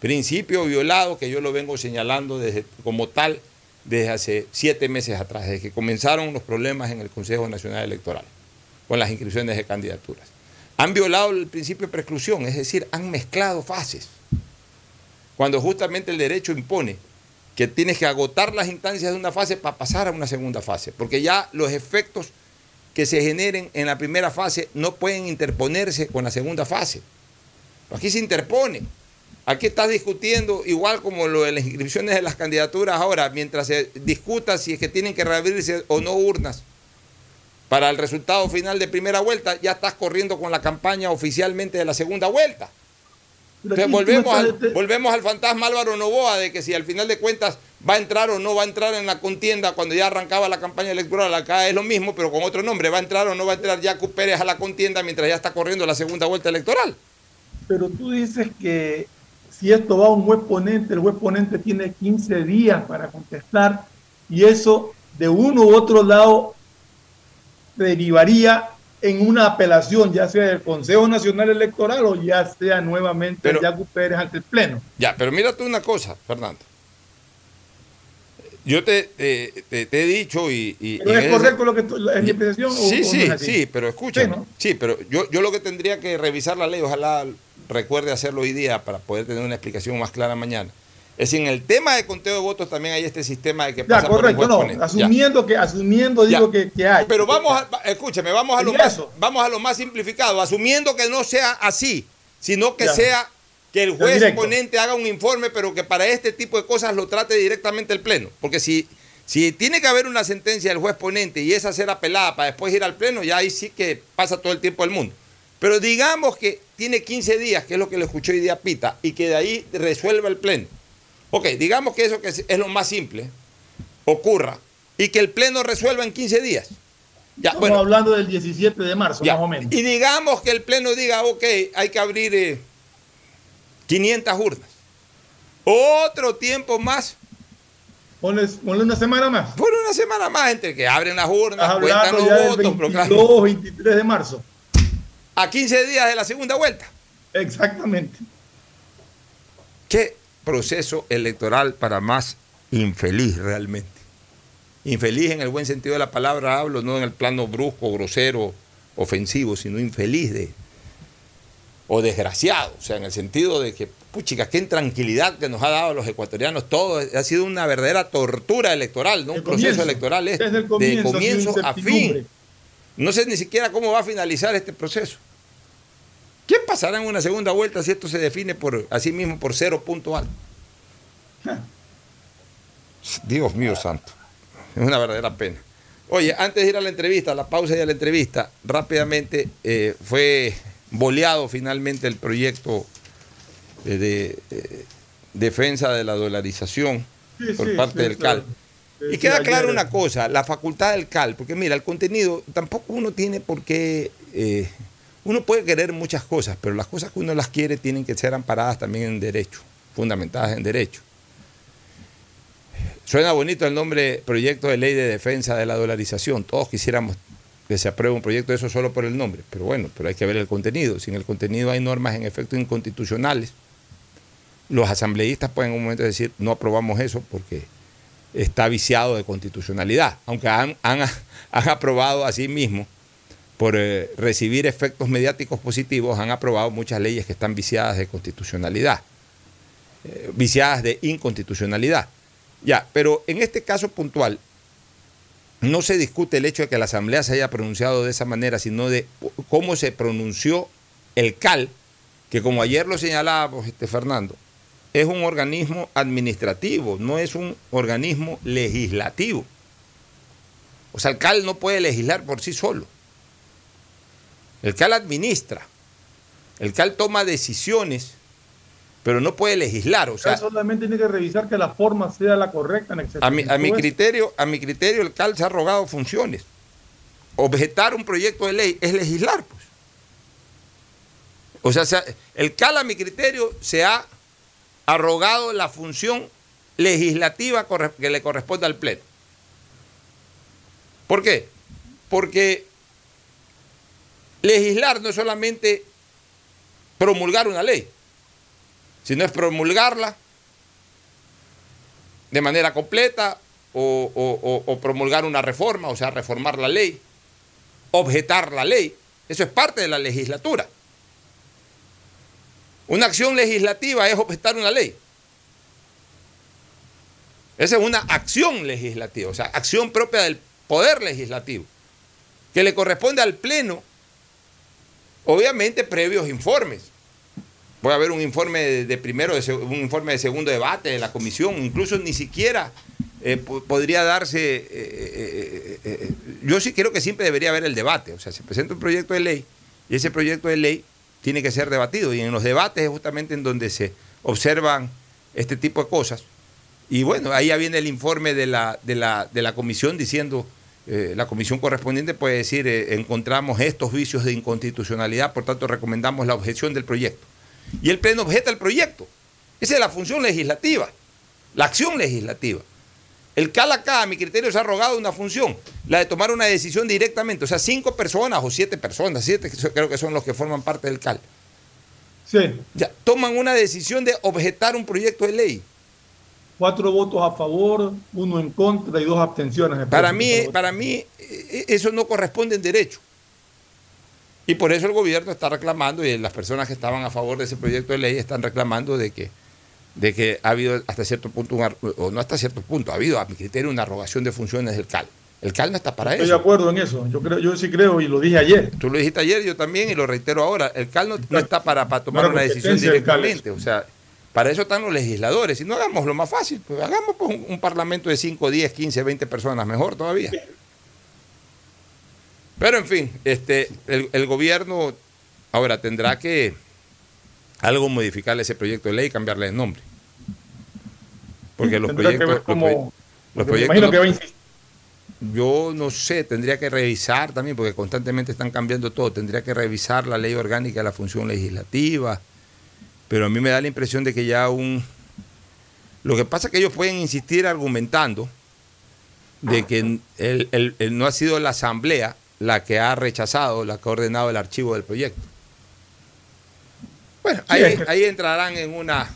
Principio violado que yo lo vengo señalando desde, como tal desde hace siete meses atrás, desde que comenzaron los problemas en el Consejo Nacional Electoral con las inscripciones de candidaturas. han violado el principio de prescripción, es decir, han mezclado fases. Cuando justamente el derecho impone que tienes que agotar las instancias de una fase para pasar a una segunda fase, porque ya los efectos que se generen en la primera fase no pueden interponerse con la segunda fase. Aquí se interpone. Aquí estás discutiendo, igual como lo de las inscripciones de las candidaturas ahora, mientras se discuta si es que tienen que reabrirse o no urnas para el resultado final de primera vuelta, ya estás corriendo con la campaña oficialmente de la segunda vuelta. Entonces volvemos al, volvemos al fantasma Álvaro Novoa de que si al final de cuentas va a entrar o no va a entrar en la contienda cuando ya arrancaba la campaña electoral, acá es lo mismo, pero con otro nombre, va a entrar o no va a entrar Jaco Pérez a la contienda mientras ya está corriendo la segunda vuelta electoral. Pero tú dices que si esto va a un juez ponente, el juez ponente tiene 15 días para contestar y eso de uno u otro lado derivaría en una apelación, ya sea del Consejo Nacional Electoral o ya sea nuevamente pero, Pérez ante el Pleno. Ya, pero mira tú una cosa, Fernando. Yo te, te, te, he dicho y... y pero es correcto lo que tú, la interpretación Sí, o, sí, o sí, pero escucha. Sí, ¿no? sí, pero yo, yo lo que tendría que revisar la ley, ojalá recuerde hacerlo hoy día para poder tener una explicación más clara mañana. Es decir, en el tema de conteo de votos también hay este sistema de que pasa ya, correcto, por no, asumiendo ya. que asumiendo digo que, que, hay. Pero vamos a, escúchame, vamos a lo más, vamos a lo más simplificado, asumiendo que no sea así, sino que ya. sea que el juez ponente haga un informe, pero que para este tipo de cosas lo trate directamente el pleno, porque si si tiene que haber una sentencia del juez ponente y esa ser apelada para después ir al pleno, ya ahí sí que pasa todo el tiempo del mundo. Pero digamos que tiene 15 días, que es lo que le escuchó hoy día Pita, y que de ahí resuelva el pleno. Ok, digamos que eso que es, es lo más simple, ocurra, y que el pleno resuelva en 15 días. Ya, Estamos bueno, hablando del 17 de marzo, ya, más o menos. Y digamos que el pleno diga, ok, hay que abrir eh, 500 urnas. Otro tiempo más. Ponle, ponle, una semana más. Ponle una semana más entre que abren las urnas, cuentan los votos. 22, 23 de marzo. A 15 días de la segunda vuelta. Exactamente. ¿Qué proceso electoral para más infeliz realmente? Infeliz en el buen sentido de la palabra hablo, no en el plano brusco, grosero, ofensivo, sino infeliz de, o desgraciado, o sea, en el sentido de que, puchica, qué intranquilidad que nos ha dado a los ecuatorianos todo, ha sido una verdadera tortura electoral, ¿no? Un proceso electoral es Desde el comienzo, de comienzo a fin. No sé ni siquiera cómo va a finalizar este proceso. ¿Quién pasará en una segunda vuelta si esto se define por así mismo por cero punto alto? Dios mío santo, es una verdadera pena. Oye, antes de ir a la entrevista, a la pausa y a la entrevista, rápidamente eh, fue boleado finalmente el proyecto de, de eh, defensa de la dolarización sí, por sí, parte sí, del CAL. Y queda claro una cosa, la facultad del CAL, porque mira, el contenido tampoco uno tiene por qué... Eh, uno puede querer muchas cosas, pero las cosas que uno las quiere tienen que ser amparadas también en derecho, fundamentadas en derecho. Suena bonito el nombre Proyecto de Ley de Defensa de la Dolarización. Todos quisiéramos que se apruebe un proyecto de eso solo por el nombre, pero bueno, pero hay que ver el contenido. Si en el contenido hay normas en efecto inconstitucionales, los asambleístas pueden en un momento decir no aprobamos eso porque está viciado de constitucionalidad, aunque han, han, han aprobado a sí mismo por eh, recibir efectos mediáticos positivos, han aprobado muchas leyes que están viciadas de constitucionalidad, eh, viciadas de inconstitucionalidad. Ya, pero en este caso puntual, no se discute el hecho de que la Asamblea se haya pronunciado de esa manera, sino de cómo se pronunció el CAL, que como ayer lo señalábamos, este, Fernando, es un organismo administrativo, no es un organismo legislativo. O sea, el CAL no puede legislar por sí solo. El CAL administra. El CAL toma decisiones, pero no puede legislar. O sea, solamente tiene que revisar que la forma sea la correcta. En a, mi, a mi criterio, a mi criterio, el CAL se ha rogado funciones. Objetar un proyecto de ley es legislar, pues. O sea, el CAL, a mi criterio, se ha arrogado la función legislativa que le corresponde al Pleno. ¿Por qué? Porque legislar no es solamente promulgar una ley, sino es promulgarla de manera completa o, o, o, promulgar una reforma, o sea, reformar la ley, objetar la ley, Eso es parte de la legislatura. Una acción legislativa es objetar una ley. Esa es una acción legislativa, o sea, acción propia del poder legislativo, que le corresponde al Pleno, obviamente previos informes. Puede haber un informe de, primero, un informe de segundo debate de la comisión, incluso ni siquiera eh, podría darse, eh, eh, yo sí creo que siempre debería haber el debate, o sea, se presenta un proyecto de ley y ese proyecto de ley tiene que ser debatido y en los debates es justamente en donde se observan este tipo de cosas. Y bueno, ahí ya viene el informe de la, de la, de la comisión diciendo, la comisión correspondiente puede decir, encontramos estos vicios de inconstitucionalidad, por tanto recomendamos la objeción del proyecto. Y el Pleno objeta el proyecto. Esa es la función legislativa, la acción legislativa. El CAL acá, a mi criterio, se ha rogado una función, la de tomar una decisión directamente. O sea, cinco personas o siete personas, siete creo que son los que forman parte del CAL. Sí. Ya, toman una decisión de objetar un proyecto de ley. Cuatro votos a favor, uno en contra y dos abstenciones. Para mí, para mí, eh, eso no corresponde en derecho. Y por eso el gobierno está reclamando, y las personas que estaban a favor de ese proyecto de ley están reclamando de que de que ha habido hasta cierto punto, o no hasta cierto punto, ha habido a mi criterio una arrogación de funciones del CAL. El CAL no está para eso. Estoy de acuerdo en eso. Yo creo, yo sí creo y lo dije ayer. Tú lo dijiste ayer, yo también y lo reitero ahora. El CAL no, está para, para tomar una decisión directamente. O sea, para eso están los legisladores. Y no hagamos lo más fácil, pues hagamos pues, un, parlamento de 5, 10, 15, 20 personas, mejor todavía. Pero en fin, este, el, el gobierno ahora tendrá que algo modificarle ese proyecto de ley y cambiarle el nombre. Porque los proyectos. los, proyectos yo no sé, tendría que revisar también, porque constantemente están cambiando todo. Tendría que revisar la ley orgánica de la función legislativa. Pero a mí me da la impresión de que ya un. Lo que pasa es que ellos pueden insistir argumentando de que no ha sido la Asamblea la que ha rechazado, la que ha ordenado el archivo del proyecto. Bueno, ahí, entrarán en una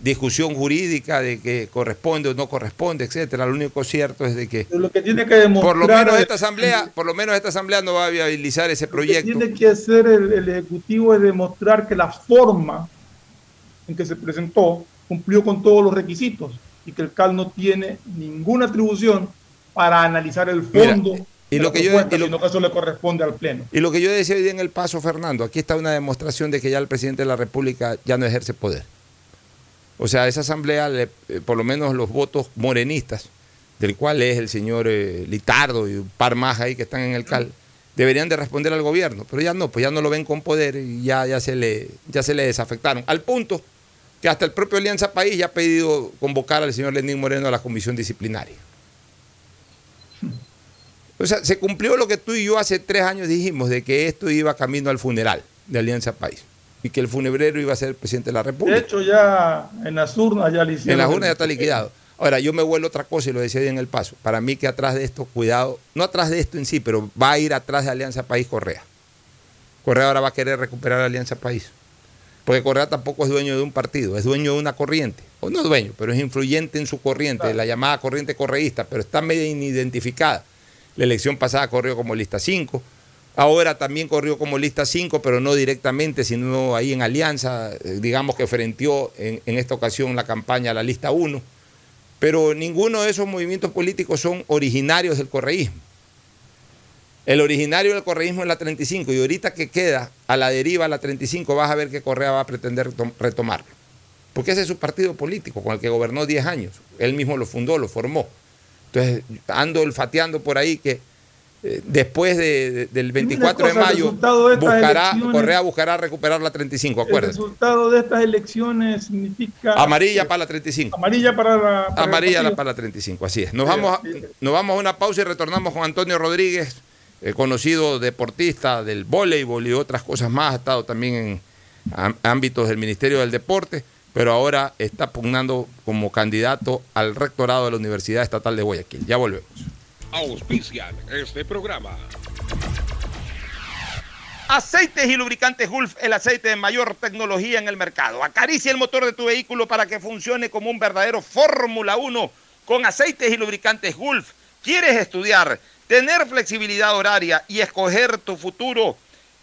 discusión jurídica de que corresponde o no corresponde, etcétera. Lo único cierto es de que, lo que tiene que por lo menos esta asamblea, por lo menos esta asamblea no va a viabilizar ese proyecto. Lo que tiene que hacer el, ejecutivo es demostrar que la forma en que se presentó cumplió con todos los requisitos y que el CAL no tiene ninguna atribución para analizar el fondo y lo que yo y lo, que eso le corresponde al Pleno. Y lo que yo decía hoy día en el paso, Fernando, aquí está una demostración de que ya el presidente de la República ya no ejerce poder. O sea, esa asamblea, eh, por lo menos los votos morenistas, del cual es el señor eh, Litardo y un par más ahí que están en el CAL, deberían de responder al gobierno, pero ya no, pues ya no lo ven con poder y ya, ya, se, le, ya se le desafectaron. Al punto que hasta el propio Alianza País ya ha pedido convocar al señor Lenín Moreno a la comisión disciplinaria. O sea, se cumplió lo que tú y yo hace tres años dijimos, de que esto iba camino al funeral de Alianza País y que el funebrero iba a ser el presidente de la República. De hecho, ya en las urnas ya En las urnas ya está liquidado. Ahora, yo me vuelvo otra cosa y lo decía en el paso. Para mí que atrás de esto, cuidado, no atrás de esto en sí, pero va a ir atrás de Alianza País Correa. Correa ahora va a querer recuperar Alianza País. Porque Correa tampoco es dueño de un partido, es dueño de una corriente. O no dueño, pero es influyente en su corriente, la llamada corriente correísta, pero está medio inidentificada. La elección pasada corrió como lista 5. Ahora también corrió como lista 5, pero no directamente, sino ahí en alianza, eh, digamos que frenteó en, esta ocasión la campaña a la lista 1. Pero ninguno de esos movimientos políticos son originarios del correísmo. El originario del correísmo es la 35 y ahorita que queda a la deriva la 35 vas a ver que Correa va a pretender retomarlo. Porque ese es su partido político con el que gobernó 10 años. Él mismo lo fundó, lo formó. Entonces, ando olfateando por ahí que eh, después del 24 de mayo, buscará, Correa buscará recuperar la 35, acuérdense. El resultado de estas elecciones significa... Amarilla para la 35. Amarilla para la... amarilla para la 35, así es. Nos vamos, a, nos vamos a una pausa y retornamos con Antonio Rodríguez, eh, conocido deportista del voleibol y otras cosas más, ha estado también en ámbitos del Ministerio del Deporte pero ahora está pugnando como candidato al rectorado de la Universidad Estatal de Guayaquil. Ya volvemos. Auspician este programa. Aceites y lubricantes Gulf, el aceite de mayor tecnología en el mercado. Acaricia el motor de tu vehículo para que funcione como un verdadero Fórmula 1 con aceites y lubricantes Gulf. ¿Quieres estudiar, tener flexibilidad horaria y escoger tu futuro?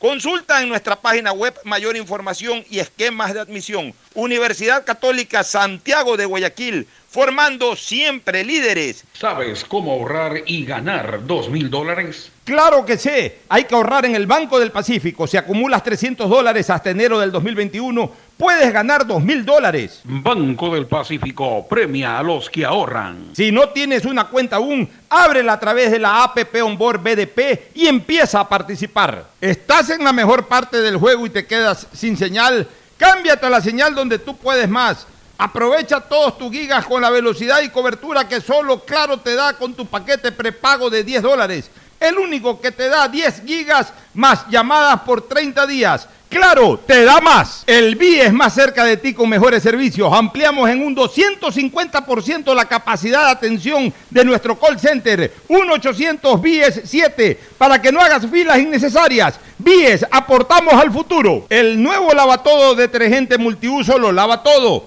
Consulta en nuestra página web mayor información y esquemas de admisión. Universidad Católica Santiago de Guayaquil, formando siempre líderes. ¿Sabes cómo ahorrar y ganar dos mil dólares? Claro que sé. Hay que ahorrar en el Banco del Pacífico. Si acumulas 300 dólares hasta enero del 2021, puedes ganar 2 mil dólares. Banco del Pacífico premia a los que ahorran. Si no tienes una cuenta aún, ábrela a través de la APP Onboard BDP y empieza a participar. ¿Estás en la mejor parte del juego y te quedas sin señal? Cámbiate a la señal donde tú puedes más. Aprovecha todos tus gigas con la velocidad y cobertura que solo Claro te da con tu paquete prepago de 10 dólares el único que te da 10 gigas más llamadas por 30 días. Claro, te da más. El BIE es más cerca de ti con mejores servicios. Ampliamos en un 250% la capacidad de atención de nuestro call center. 1-800 BIES 7 para que no hagas filas innecesarias. BIES, aportamos al futuro. El nuevo lavatodo detergente multiuso lo lava todo.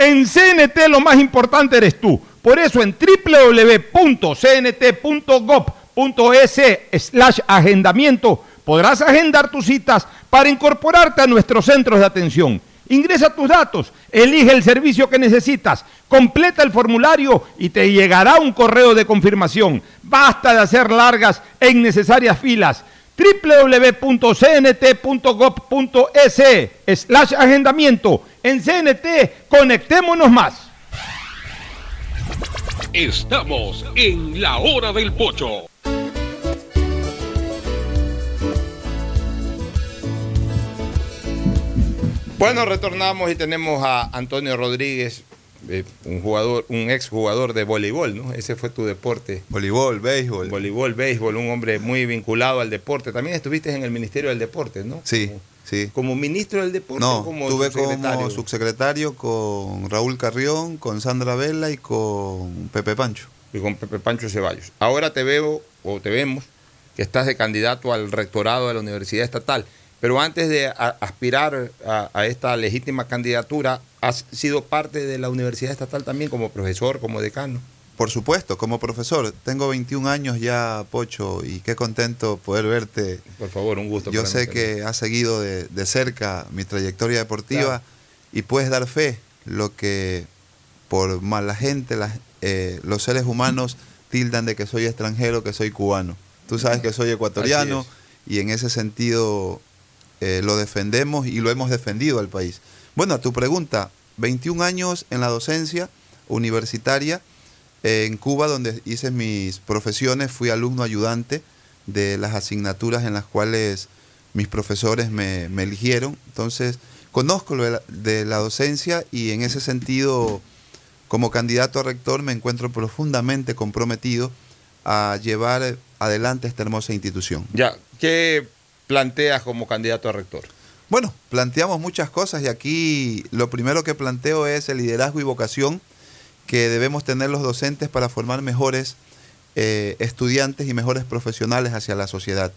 En CNT lo más importante eres tú. Por eso en www.cnt.gov.es slash agendamiento podrás agendar tus citas para incorporarte a nuestros centros de atención. Ingresa tus datos, elige el servicio que necesitas, completa el formulario y te llegará un correo de confirmación. Basta de hacer largas e innecesarias filas www.cnt.gov.es slash agendamiento. En CNT, conectémonos más. Estamos en la hora del pocho. Bueno, retornamos y tenemos a Antonio Rodríguez, eh, un jugador, un ex jugador de voleibol, ¿no? Ese fue tu deporte. Voleibol, béisbol. Voleibol, béisbol, un hombre muy vinculado al deporte. También estuviste en el Ministerio del Deporte, ¿no? Sí, sí. ¿Como ministro del deporte no, como estuve como subsecretario con Raúl Carrión, con Sandra Vela y con Pepe Pancho. Y con Pepe Pancho Ceballos. Ahora te veo, o te vemos, que estás de candidato al rectorado de la Universidad Estatal. Pero antes de aspirar a, esta legítima candidatura, has sido parte de la Universidad Estatal también como profesor, como decano. Por supuesto, como profesor. Tengo 21 años ya, Pocho, y qué contento poder verte. Por favor, un gusto. Yo sé que has seguido de, cerca mi trayectoria deportiva y puedes dar fe lo que por mala gente eh, los seres humanos tildan de que soy extranjero, que soy cubano. Tú sabes que soy ecuatoriano y en ese sentido eh, lo defendemos y lo hemos defendido al país. Bueno, a tu pregunta, 21 años en la docencia universitaria eh, en Cuba, donde hice mis profesiones, fui alumno ayudante de las asignaturas en las cuales mis profesores me, eligieron. Entonces, conozco lo de la, de la, docencia y en ese sentido, como candidato a rector, me encuentro profundamente comprometido a llevar adelante esta hermosa institución. Ya, ¿qué planteas como candidato a rector? Bueno, planteamos muchas cosas y aquí lo primero que planteo es el liderazgo y vocación que debemos tener los docentes para formar mejores eh, estudiantes y mejores profesionales hacia la sociedad.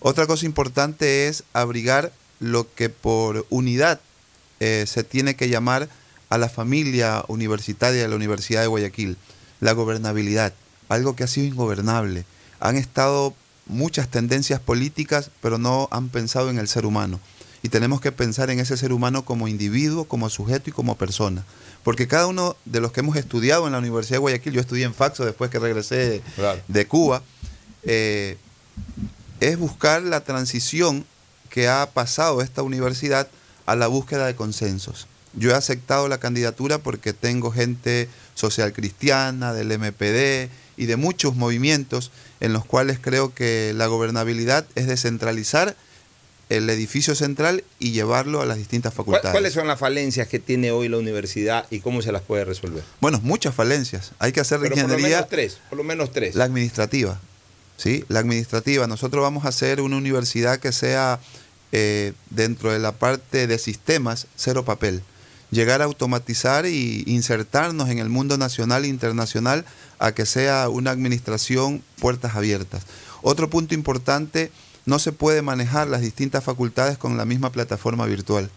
Otra cosa importante es abrigar lo que por unidad eh, se tiene que llamar a la familia universitaria de la Universidad de Guayaquil, la gobernabilidad, algo que ha sido ingobernable. Han estado muchas tendencias políticas, pero no han pensado en el ser humano. y tenemos que pensar en ese ser humano como individuo, como sujeto y como persona. Porque cada uno de los que hemos estudiado en la Universidad de Guayaquil, yo estudié en Faxo después que regresé de Cuba, eh, es buscar la transición que ha pasado esta universidad a la búsqueda de consensos. Yo he aceptado la candidatura porque tengo gente social cristiana, del MPD y de muchos movimientos en los cuales creo que la gobernabilidad es descentralizar el edificio central y llevarlo a las distintas facultades. ¿Cuáles son las falencias que tiene hoy la universidad y cómo se las puede resolver? Bueno, muchas falencias. Hay que hacer ingeniería. Por lo menos tres, por lo menos tres. La administrativa. ¿sí? La administrativa. Nosotros vamos a hacer una universidad que sea eh, dentro de la parte de sistemas, cero papel. Llegar a automatizar y insertarnos en el mundo nacional e internacional a que sea una administración puertas abiertas. Otro punto importante, no se puede manejar las distintas facultades con la misma plataforma virtual.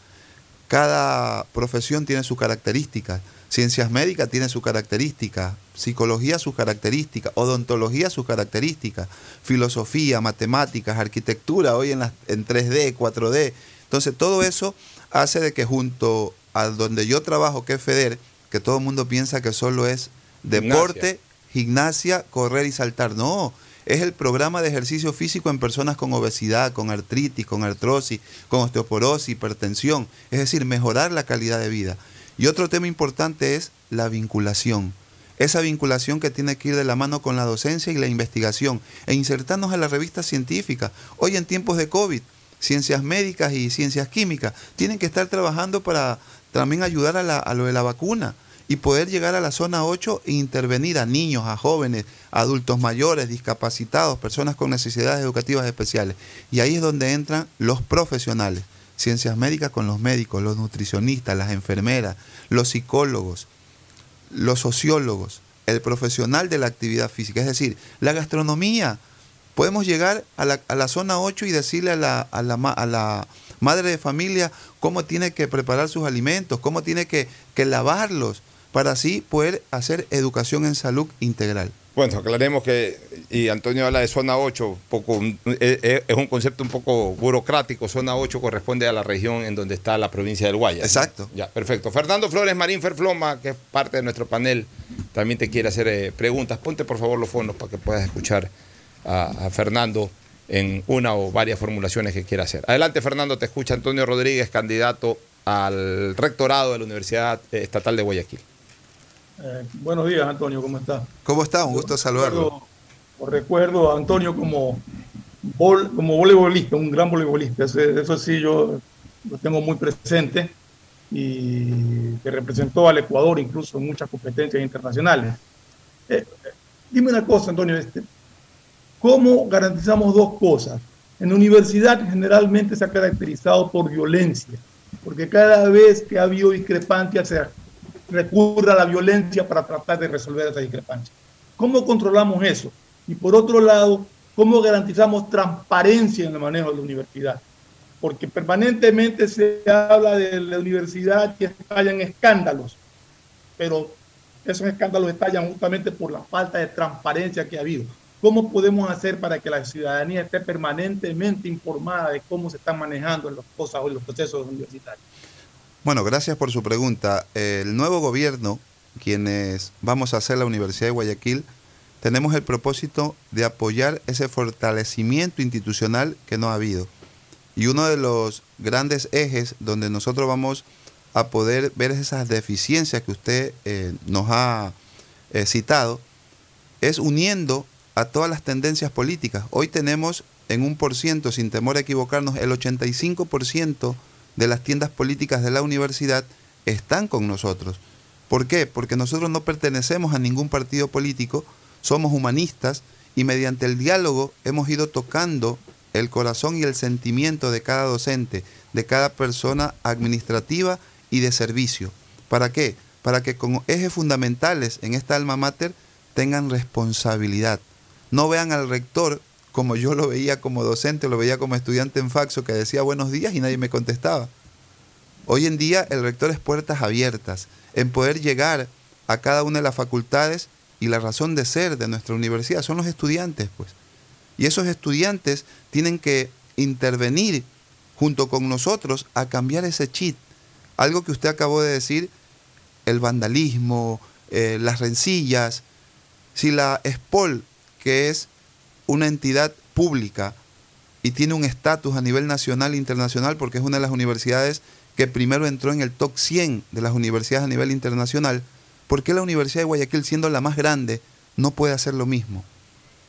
Cada profesión tiene sus características. Ciencias médicas tiene su característica, psicología sus características, odontología sus características, filosofía, matemáticas, arquitectura hoy en, en 3D, 4D. Entonces todo eso hace de que junto a donde yo trabajo, que es FEDER, que todo el mundo piensa que solo es deporte, gimnasia, correr y saltar. No, es el programa de ejercicio físico en personas con obesidad, con artritis, con artrosis, con osteoporosis, hipertensión. Es decir, mejorar la calidad de vida. Y otro tema importante es la vinculación. Esa vinculación que tiene que ir de la mano con la docencia y la investigación e insertarnos en la revista científica. Hoy en tiempos de COVID, ciencias médicas y ciencias químicas tienen que estar trabajando para también ayudar a, lo de la vacuna y poder llegar a la zona 8 e intervenir a niños, a jóvenes, adultos mayores, discapacitados, personas con necesidades educativas especiales. Y ahí es donde entran los profesionales ciencias médicas con los médicos, los nutricionistas, las enfermeras, los psicólogos, los sociólogos, el profesional de la actividad física, es decir, la gastronomía. Podemos llegar a la, zona 8 y decirle a la, a la, madre de familia cómo tiene que preparar sus alimentos, cómo tiene que, que lavarlos, para así poder hacer educación en salud integral. Bueno, aclaremos que, y Antonio habla de zona 8, poco, eh, eh, es un concepto un poco burocrático. Zona 8 corresponde a la región en donde está la provincia del Guaya. Exacto. Ya, perfecto. Fernando Flores Marín Ferfloma, que es parte de nuestro panel, también te quiere hacer eh, preguntas. Ponte por favor los fondos para que puedas escuchar a, Fernando en una o varias formulaciones que quiera hacer. Adelante, Fernando, te escucha Antonio Rodríguez, candidato al rectorado de la Universidad Estatal de Guayaquil. Eh, buenos días, Antonio, ¿cómo está? ¿Cómo está? Un gusto saludarlo. Recuerdo, a Antonio como, como voleibolista, un gran voleibolista. Eso, sí, yo lo tengo muy presente y que representó al Ecuador incluso en muchas competencias internacionales. Eh, dime una cosa, Antonio, este, ¿cómo garantizamos dos cosas? En la universidad generalmente se ha caracterizado por violencia, porque cada vez que ha habido discrepancias se recurra a la violencia para tratar de resolver esa discrepancia. ¿Cómo controlamos eso? Y por otro lado, ¿cómo garantizamos transparencia en el manejo de la universidad? Porque permanentemente se habla de la universidad que estallan escándalos, pero esos escándalos estallan justamente por la falta de transparencia que ha habido. ¿Cómo podemos hacer para que la ciudadanía esté permanentemente informada de cómo se están manejando las cosas o los procesos universitarios? Bueno, gracias por su pregunta. El nuevo gobierno, quienes vamos a hacer la Universidad de Guayaquil, tenemos el propósito de apoyar ese fortalecimiento institucional que no ha habido. Y uno de los grandes ejes donde nosotros vamos a poder ver esas deficiencias que usted eh, nos ha eh, citado es uniendo a todas las tendencias políticas. Hoy tenemos en un por ciento, sin temor a equivocarnos, el 85% de las tiendas políticas de la universidad están con nosotros. ¿Por qué? Porque nosotros no pertenecemos a ningún partido político, somos humanistas y mediante el diálogo hemos ido tocando el corazón y el sentimiento de cada docente, de cada persona administrativa y de servicio. ¿Para qué? Para que como ejes fundamentales en esta alma mater tengan responsabilidad. No vean al rector como yo lo veía como docente, lo veía como estudiante en Faxo que decía buenos días y nadie me contestaba. Hoy en día el rector es puertas abiertas en poder llegar a cada una de las facultades y la razón de ser de nuestra universidad son los estudiantes, pues. Y esos estudiantes tienen que intervenir junto con nosotros a cambiar ese cheat. Algo que usted acabó de decir, el vandalismo, eh, las rencillas. Si la SPOL, que es una entidad pública y tiene un estatus a nivel nacional e internacional, porque es una de las universidades que primero entró en el top 100 de las universidades a nivel internacional, ¿por qué la Universidad de Guayaquil, siendo la más grande, no puede hacer lo mismo?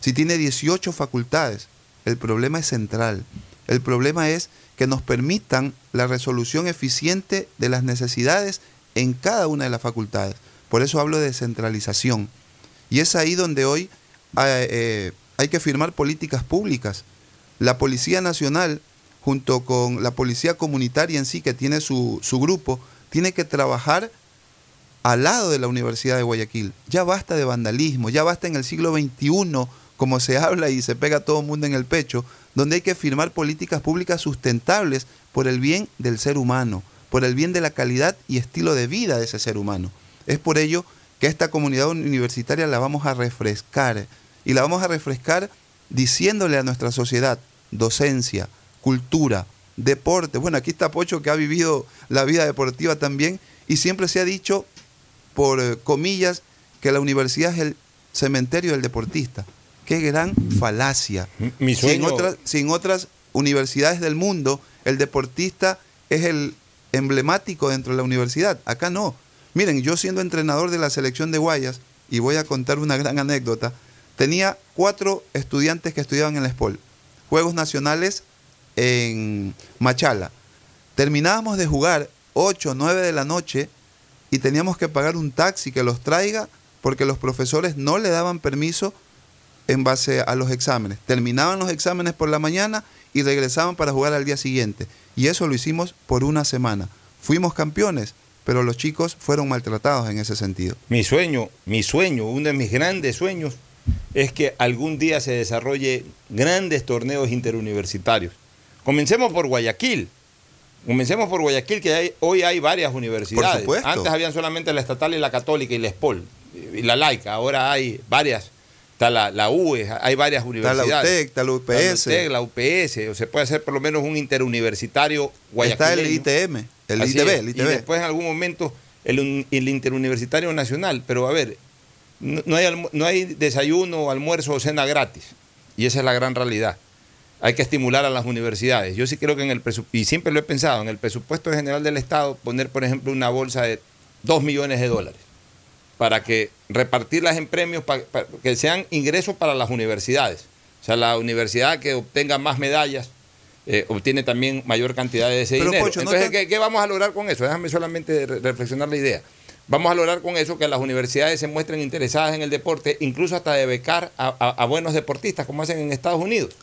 Si tiene 18 facultades, el problema es central. El problema es que nos permitan la resolución eficiente de las necesidades en cada una de las facultades. Por eso hablo de descentralización. Y es ahí donde hoy eh, eh, hay que firmar políticas públicas. La Policía Nacional, junto con la Policía Comunitaria en sí, que tiene su, su grupo, tiene que trabajar al lado de la Universidad de Guayaquil. Ya basta de vandalismo, ya basta en el siglo XXI como se habla y se pega todo el mundo en el pecho, donde hay que firmar políticas públicas sustentables por el bien del ser humano, por el bien de la calidad y estilo de vida de ese ser humano. Es por ello que esta comunidad universitaria la vamos a refrescar y la vamos a refrescar diciéndole a nuestra sociedad docencia, cultura, deporte. Bueno, aquí está Pocho que ha vivido la vida deportiva también y siempre se ha dicho, por comillas, que la universidad es el cementerio del deportista. Qué gran falacia. Mi si, en otras, si en otras universidades del mundo el deportista es el emblemático dentro de la universidad, acá no. Miren, yo siendo entrenador de la selección de Guayas, y voy a contar una gran anécdota, tenía cuatro estudiantes que estudiaban en la SPOL, Juegos Nacionales en Machala. Terminábamos de jugar 8, 9 de la noche y teníamos que pagar un taxi que los traiga porque los profesores no le daban permiso en base a los exámenes. Terminaban los exámenes por la mañana y regresaban para jugar al día siguiente. Y eso lo hicimos por una semana. Fuimos campeones, pero los chicos fueron maltratados en ese sentido. Mi sueño, mi sueño, uno de mis grandes sueños es que algún día se desarrolle grandes torneos interuniversitarios. Comencemos por Guayaquil. Comencemos por Guayaquil, que hoy hay varias universidades. Antes habían solamente la estatal y la católica y la ESPOL y la laica. Ahora hay varias está la, la UE, hay varias universidades. Está la UTEC, está la UPS. la UPS, o se puede hacer por lo menos un interuniversitario Está el ITM, el ITB, el ITB. Y después en algún momento el, interuniversitario nacional, pero a ver, no, hay, no hay desayuno, almuerzo o cena gratis, y esa es la gran realidad. Hay que estimular a las universidades. Yo sí creo que en el presupuesto, y siempre lo he pensado, en el presupuesto general del Estado, poner, por ejemplo, una bolsa de 2 millones de dólares para que repartirlas en premios, para, que sean ingresos para las universidades. O sea, la universidad que obtenga más medallas eh, obtiene también mayor cantidad de ese dinero. Entonces, ¿qué, vamos a lograr con eso? Déjame solamente reflexionar la idea. Vamos a lograr con eso que las universidades se muestren interesadas en el deporte, incluso hasta de becar a, buenos deportistas, como hacen en Estados Unidos.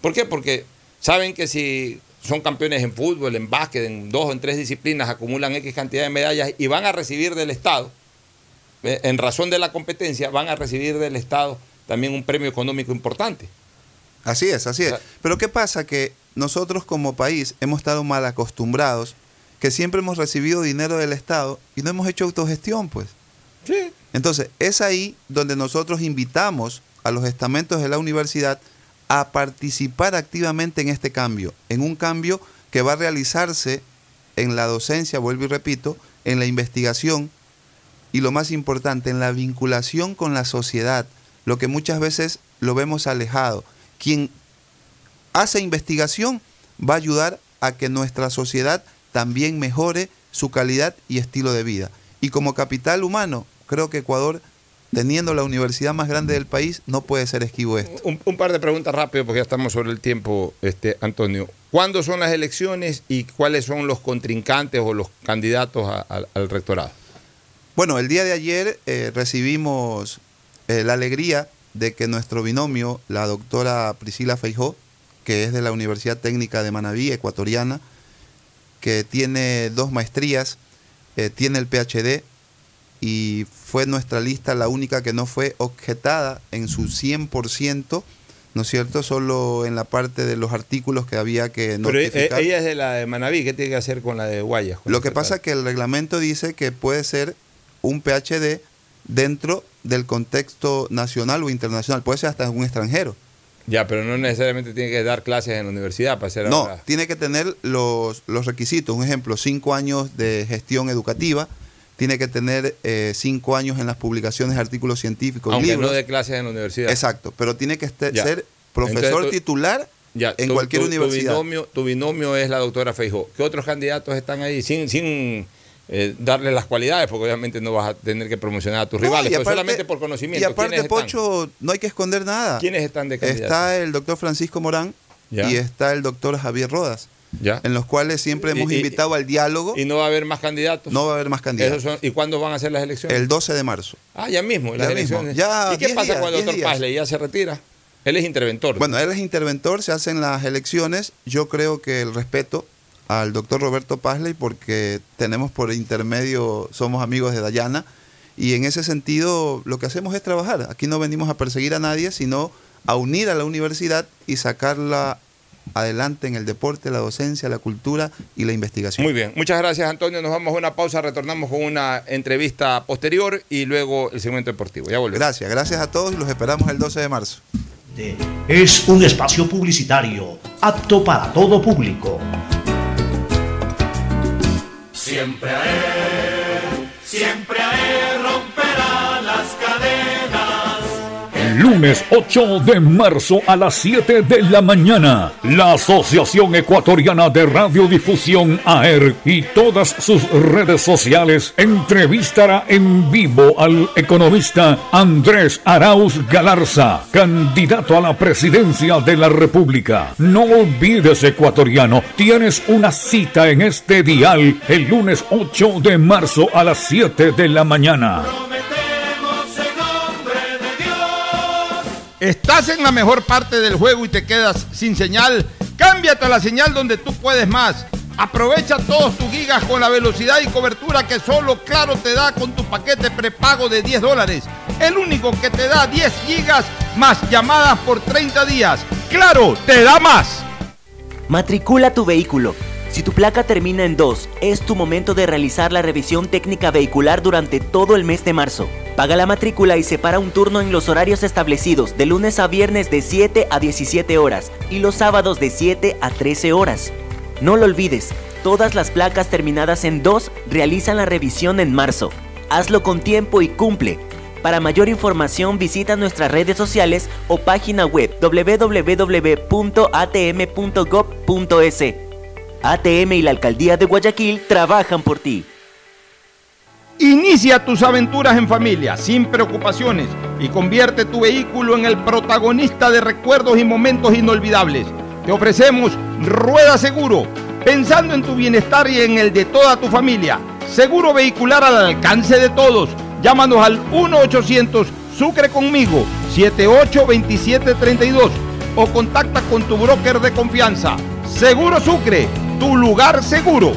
¿Por qué? Porque saben que si son campeones en fútbol, en básquet, en dos o en tres disciplinas, acumulan X cantidad de medallas y van a recibir del Estado eh, en razón de la competencia, van a recibir del Estado también un premio económico importante. Así es, así es. Pero ¿qué pasa? Que nosotros como país hemos estado mal acostumbrados, que siempre hemos recibido dinero del Estado y no hemos hecho autogestión, pues. Sí. Entonces, es ahí donde nosotros invitamos a los estamentos de la universidad a participar activamente en este cambio, en un cambio que va a realizarse en la docencia, vuelvo y repito, en la investigación, y lo más importante, en la vinculación con la sociedad, lo que muchas veces lo vemos alejado. Quien hace investigación va a ayudar a que nuestra sociedad también mejore su calidad y estilo de vida. Y como capital humano, creo que Ecuador, teniendo la universidad más grande del país, no puede ser esquivo esto. Un, par de preguntas rápido porque ya estamos sobre el tiempo, este, Antonio. ¿Cuándo son las elecciones y cuáles son los contrincantes o los candidatos al rectorado? Bueno, el día de ayer eh, recibimos eh, la alegría de que nuestro binomio, la doctora Priscila Feijó, que es de la Universidad Técnica de Manabí, ecuatoriana, que tiene dos maestrías, eh, tiene el PhD y fue nuestra lista la única que no fue objetada en su 100%, ¿no es cierto? Solo en la parte de los artículos que había que notificar. Pero ella es de la de Manabí, ¿qué tiene que hacer con la de Guayas? Lo que pasa es que el reglamento dice que puede ser un PhD dentro del contexto nacional o internacional, puede ser hasta un extranjero. Ya, pero no necesariamente tiene que dar clases en la universidad para ser No, tiene que tener los, los requisitos. Un ejemplo, cinco años de gestión educativa, tiene que tener eh, cinco años en las publicaciones de artículos científicos, Aunque libros. no de clases en la universidad. Exacto, pero tiene que este- Ya. ser profesor Entonces tú- titular Ya, en tu- cualquier tu- universidad. Tu binomio, tu binomio es la doctora Feijó. ¿Qué otros candidatos están ahí sin, sin eh, darle las cualidades? Porque obviamente no vas a tener que promocionar a tus No, rivales, y pero aparte- solamente por conocimiento. Y aparte. Pocho, no hay que esconder nada. ¿Quiénes están de candidatos? Está el doctor Francisco Morán Ya. y está el doctor Javier Rodas, Ya. en los cuales siempre hemos Y- y- invitado al diálogo. ¿Y no va a haber más candidatos? No va a haber más candidatos. Son- ¿Y cuándo van a ser las elecciones? El 12 de marzo. Ah, ya mismo, las Ya mismo. elecciones. Ya, ¿Y qué 10 pasa días, cuando el 10 doctor. Pazley ya se retira? Él es interventor. Bueno, él es interventor, se hacen las elecciones. Yo creo que el respeto al doctor Roberto Pazley, porque tenemos por intermedio, somos amigos de Dayana, y en ese sentido lo que hacemos es trabajar. Aquí no venimos a perseguir a nadie, sino a unir a la universidad y sacarla adelante en el deporte, la docencia, la cultura y la investigación. Muy bien, muchas gracias Antonio. Nos vamos a una pausa, retornamos con una entrevista posterior y luego el segmento deportivo. Ya volvemos. Gracias, gracias a todos y los esperamos el 12 de marzo. Es un espacio publicitario apto para todo público. Siempre a él, siempre a Lunes 8 de marzo a las 7 de la mañana, la Asociación Ecuatoriana de Radiodifusión AER y todas sus redes sociales entrevistará en vivo al economista Andrés Arauz Galarza, candidato a la presidencia de la República. No olvides, ecuatoriano, tienes una cita en este dial el lunes 8 de marzo a las 7 de la mañana. ¿Estás en la mejor parte del juego y te quedas sin señal? Cámbiate a la señal donde tú puedes más. Aprovecha todos tus gigas con la velocidad y cobertura que solo Claro te da con tu paquete prepago de 10 dólares. El único que te da 10 gigas más llamadas por 30 días. Claro, te da más. Matricula tu vehículo. Si tu placa termina en 2, es tu momento de realizar la revisión técnica vehicular durante todo el mes de marzo. Paga la matrícula y separa un turno en los horarios establecidos de lunes a viernes de 7 a 17 horas y los sábados de 7 a 13 horas. No lo olvides, todas las placas terminadas en 2 realizan la revisión en marzo. Hazlo con tiempo y cumple. Para mayor información visita nuestras redes sociales o página web www.atm.gov.es. ATM y la Alcaldía de Guayaquil trabajan por ti. Inicia tus aventuras en familia, sin preocupaciones, y convierte tu vehículo en el protagonista de recuerdos y momentos inolvidables. Te ofrecemos Rueda Seguro, pensando en tu bienestar y en el de toda tu familia. Seguro vehicular al alcance de todos. Llámanos al 1-800 Sucre conmigo 782732 o contacta con tu broker de confianza. Seguro Sucre, tu lugar seguro.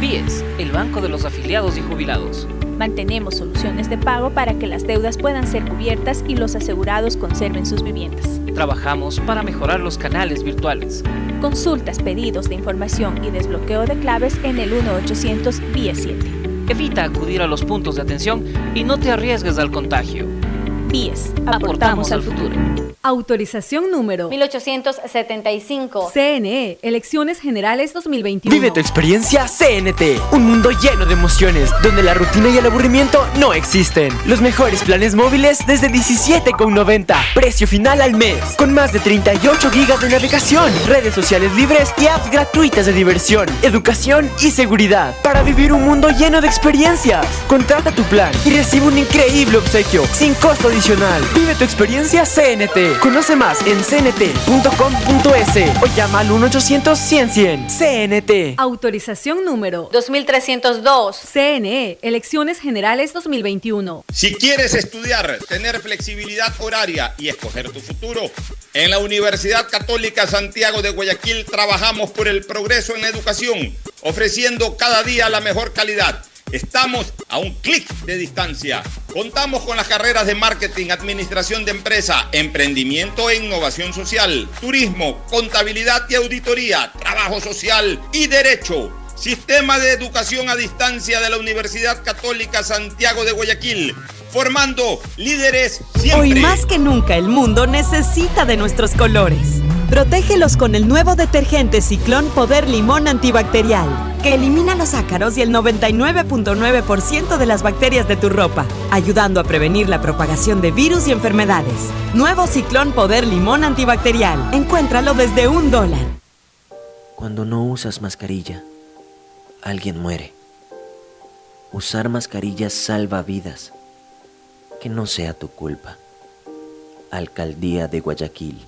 BIES, el banco de los afiliados y jubilados. Mantenemos soluciones de pago para que las deudas puedan ser cubiertas y los asegurados conserven sus viviendas. Trabajamos para mejorar los canales virtuales. Consultas, pedidos de información y desbloqueo de claves en el 1-800 BIES 7. Evita acudir a los puntos de atención y no te arriesgues al contagio. BIES, aportamos al futuro. Autorización número 1875. CNE, Elecciones Generales 2021. Vive tu experiencia CNT, un mundo lleno de emociones, donde la rutina y el aburrimiento no existen. Los mejores planes móviles desde 17,90, precio final al mes, con más de 38 gigas de navegación, redes sociales libres y apps gratuitas de diversión, educación y seguridad, para vivir un mundo lleno de experiencias. Contrata tu plan y recibe un increíble obsequio, sin costo adicional. Vive tu experiencia CNT. Conoce más en cnt.com.es o llama al 1-800-100-100. CNT. Autorización número 2302. CNE, Elecciones Generales 2021. Si quieres estudiar, tener flexibilidad horaria y escoger tu futuro, en la Universidad Católica Santiago de Guayaquil trabajamos por el progreso en la educación, ofreciendo cada día la mejor calidad. Estamos a un clic de distancia. Contamos con las carreras de marketing, administración de empresa, emprendimiento e innovación social, turismo, contabilidad y auditoría, trabajo social y derecho. Sistema de Educación a Distancia de la Universidad Católica Santiago de Guayaquil. formando líderes siempre. Hoy más que nunca el mundo necesita de nuestros colores. Protégelos con el nuevo detergente Ciclón Poder Limón Antibacterial, que elimina los ácaros y el 99.9% de las bacterias de tu ropa, ayudando a prevenir la propagación de virus y enfermedades. Nuevo Ciclón Poder Limón Antibacterial. Encuéntralo desde un dólar. Cuando no usas mascarilla, alguien muere. Usar mascarillas salva vidas. Que no sea tu culpa. Alcaldía de Guayaquil.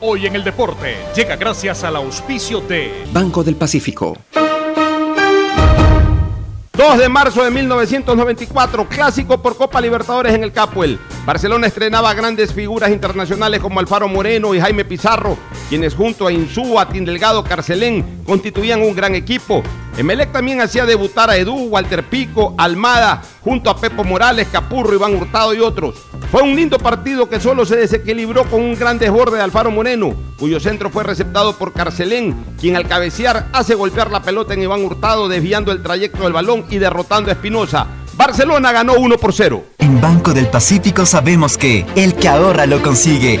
Hoy en el deporte llega gracias al auspicio de Banco del Pacífico. 2 de marzo de 1994, clásico por Copa Libertadores en el Capuel. Barcelona estrenaba grandes figuras internacionales como Alfaro Moreno y Jaime Pizarro, quienes junto a Insúa, Tindelgado, Carcelén constituían un gran equipo. Emelec también hacía debutar a Edu, Walter Pico, Almada, junto a Pepo Morales, Capurro, Iván Hurtado y otros. Fue un lindo partido que solo se desequilibró con un gran desborde de Alfaro Moreno, cuyo centro fue receptado por Carcelén, quien al cabecear hace golpear la pelota en Iván Hurtado, desviando el trayecto del balón y derrotando a Espinosa. Barcelona ganó 1 por 0. En Banco del Pacífico sabemos que el que ahorra lo consigue.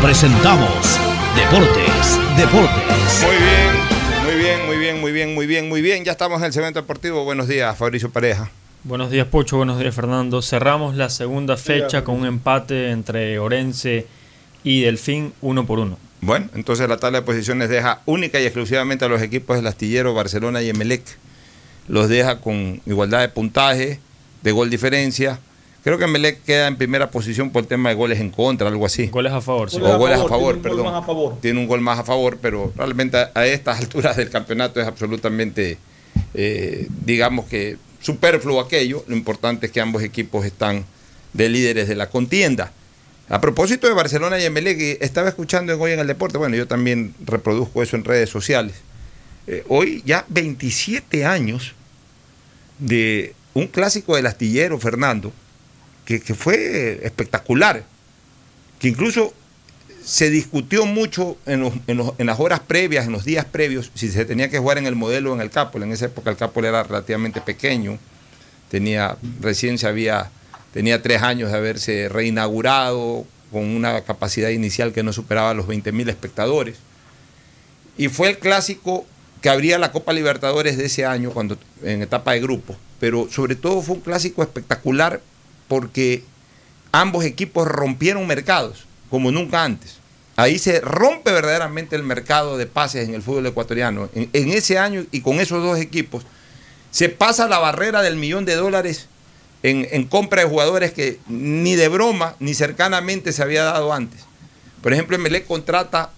presentamos Deportes, Deportes. Muy bien, muy bien, muy bien, muy bien, muy bien, muy bien. Ya estamos en el segmento deportivo. Buenos días, Fabricio Pareja. Buenos días, Pocho. Buenos días, Fernando. Cerramos la segunda fecha con un empate entre Orense y Delfín, uno por uno. Bueno, entonces la tabla de posiciones deja única y exclusivamente a los equipos del Astillero, Barcelona y Emelec. Los deja con igualdad de puntaje, de gol diferencia. Creo que Emelec queda en primera posición por el tema de goles en contra, algo así. Goles a favor, sí. O goles a favor, tiene un perdón. gol más a favor. Tiene un gol más a favor, pero realmente a, a estas alturas del campeonato es absolutamente, eh, digamos que superfluo aquello. Lo importante es que ambos equipos están de líderes de la contienda. A propósito de Barcelona y Emelec, eh, estaba escuchando en hoy en el deporte, bueno, yo también reproduzco eso en redes sociales. Eh, hoy ya 27 años de un clásico del astillero, Fernando, que, fue espectacular, que incluso se discutió mucho en, los- en los- en las horas previas, en los días previos, si se tenía que jugar en el modelo o en el Capol. En esa época el Capol era relativamente pequeño, tenía, recién se había, tenía tres años de haberse reinaugurado con una capacidad inicial que no superaba los 20 mil espectadores. Y fue el clásico que abría la Copa Libertadores de ese año cuando en etapa de grupo, pero sobre todo fue un clásico espectacular porque ambos equipos rompieron mercados como nunca antes. Ahí se rompe verdaderamente el mercado de pases en el fútbol ecuatoriano. En, en ese año y con esos dos equipos se pasa la barrera del millón de dólares en, en, compra de jugadores que ni de broma ni cercanamente se había dado antes. Por ejemplo, Melec contrata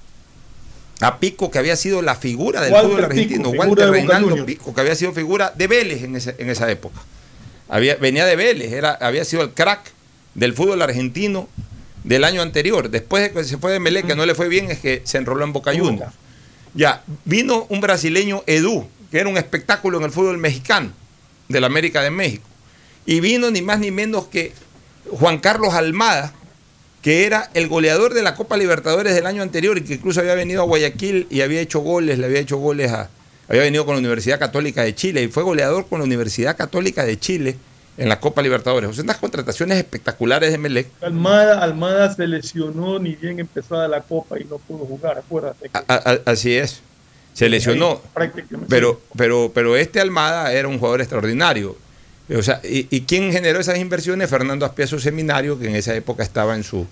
a Pico, que había sido la figura del Walter fútbol argentino, Pico, Walter Reinaldo. Pico, que había sido figura de Vélez en esa época. Había, venía de Vélez, era, había sido el crack del fútbol argentino del año anterior. Después de que se fue de Melec, que no le fue bien, es que se enroló en Boca Juniors. Ya, vino un brasileño, Edu, que era un espectáculo en el fútbol mexicano, de la América de México. Y vino ni más ni menos que Juan Carlos Almada, que era el goleador de la Copa Libertadores del año anterior y que incluso había venido a Guayaquil y había hecho goles, le había hecho goles a... Había venido con la Universidad Católica de Chile y fue goleador con la Universidad Católica de Chile en la Copa Libertadores. O sea, unas contrataciones espectaculares de Melec. Almada, Almada se lesionó ni bien empezada la copa y no pudo jugar, acuérdate. que A- a- así es. Se lesionó. Pero, pero, pero este Almada era un jugador extraordinario. O sea, ¿y, y quién generó esas inversiones? Fernando Aspiazo Seminario, que en esa época estaba en su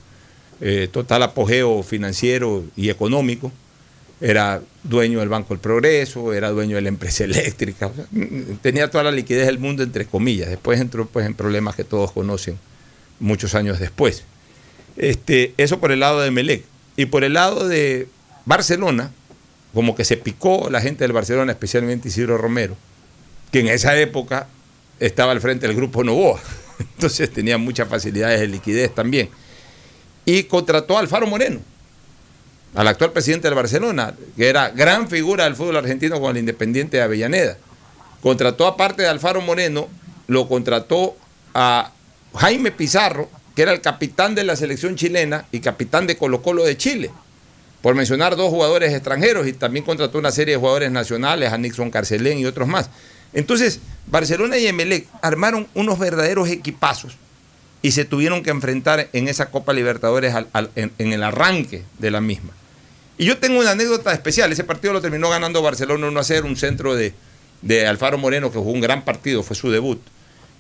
eh, total apogeo financiero y económico. Era dueño del Banco del Progreso, era dueño de la empresa eléctrica. tenía toda la liquidez del mundo, entre comillas. Después entró pues, en problemas que todos conocen muchos años después. Este, eso por el lado de Melec. Y por el lado de Barcelona, como que se picó la gente del Barcelona, especialmente Isidro Romero, que en esa época estaba al frente del grupo Novoa. Entonces tenía muchas facilidades de liquidez también. Y contrató a Alfaro Moreno, al actual presidente del Barcelona, que era gran figura del fútbol argentino con el Independiente de Avellaneda. Contrató aparte de Alfaro Moreno, lo contrató a Jaime Pizarro, que era el capitán de la selección chilena y capitán de Colo Colo de Chile por mencionar dos jugadores extranjeros y también contrató una serie de jugadores nacionales, a Nixon Carcelén y otros más. Entonces, Barcelona y Emelec armaron unos verdaderos equipazos y se tuvieron que enfrentar en esa Copa Libertadores en el arranque de la misma. Y yo tengo una anécdota especial, ese partido lo terminó ganando Barcelona 1 a 0, un centro de, de Alfaro Moreno que jugó un gran partido, fue su debut.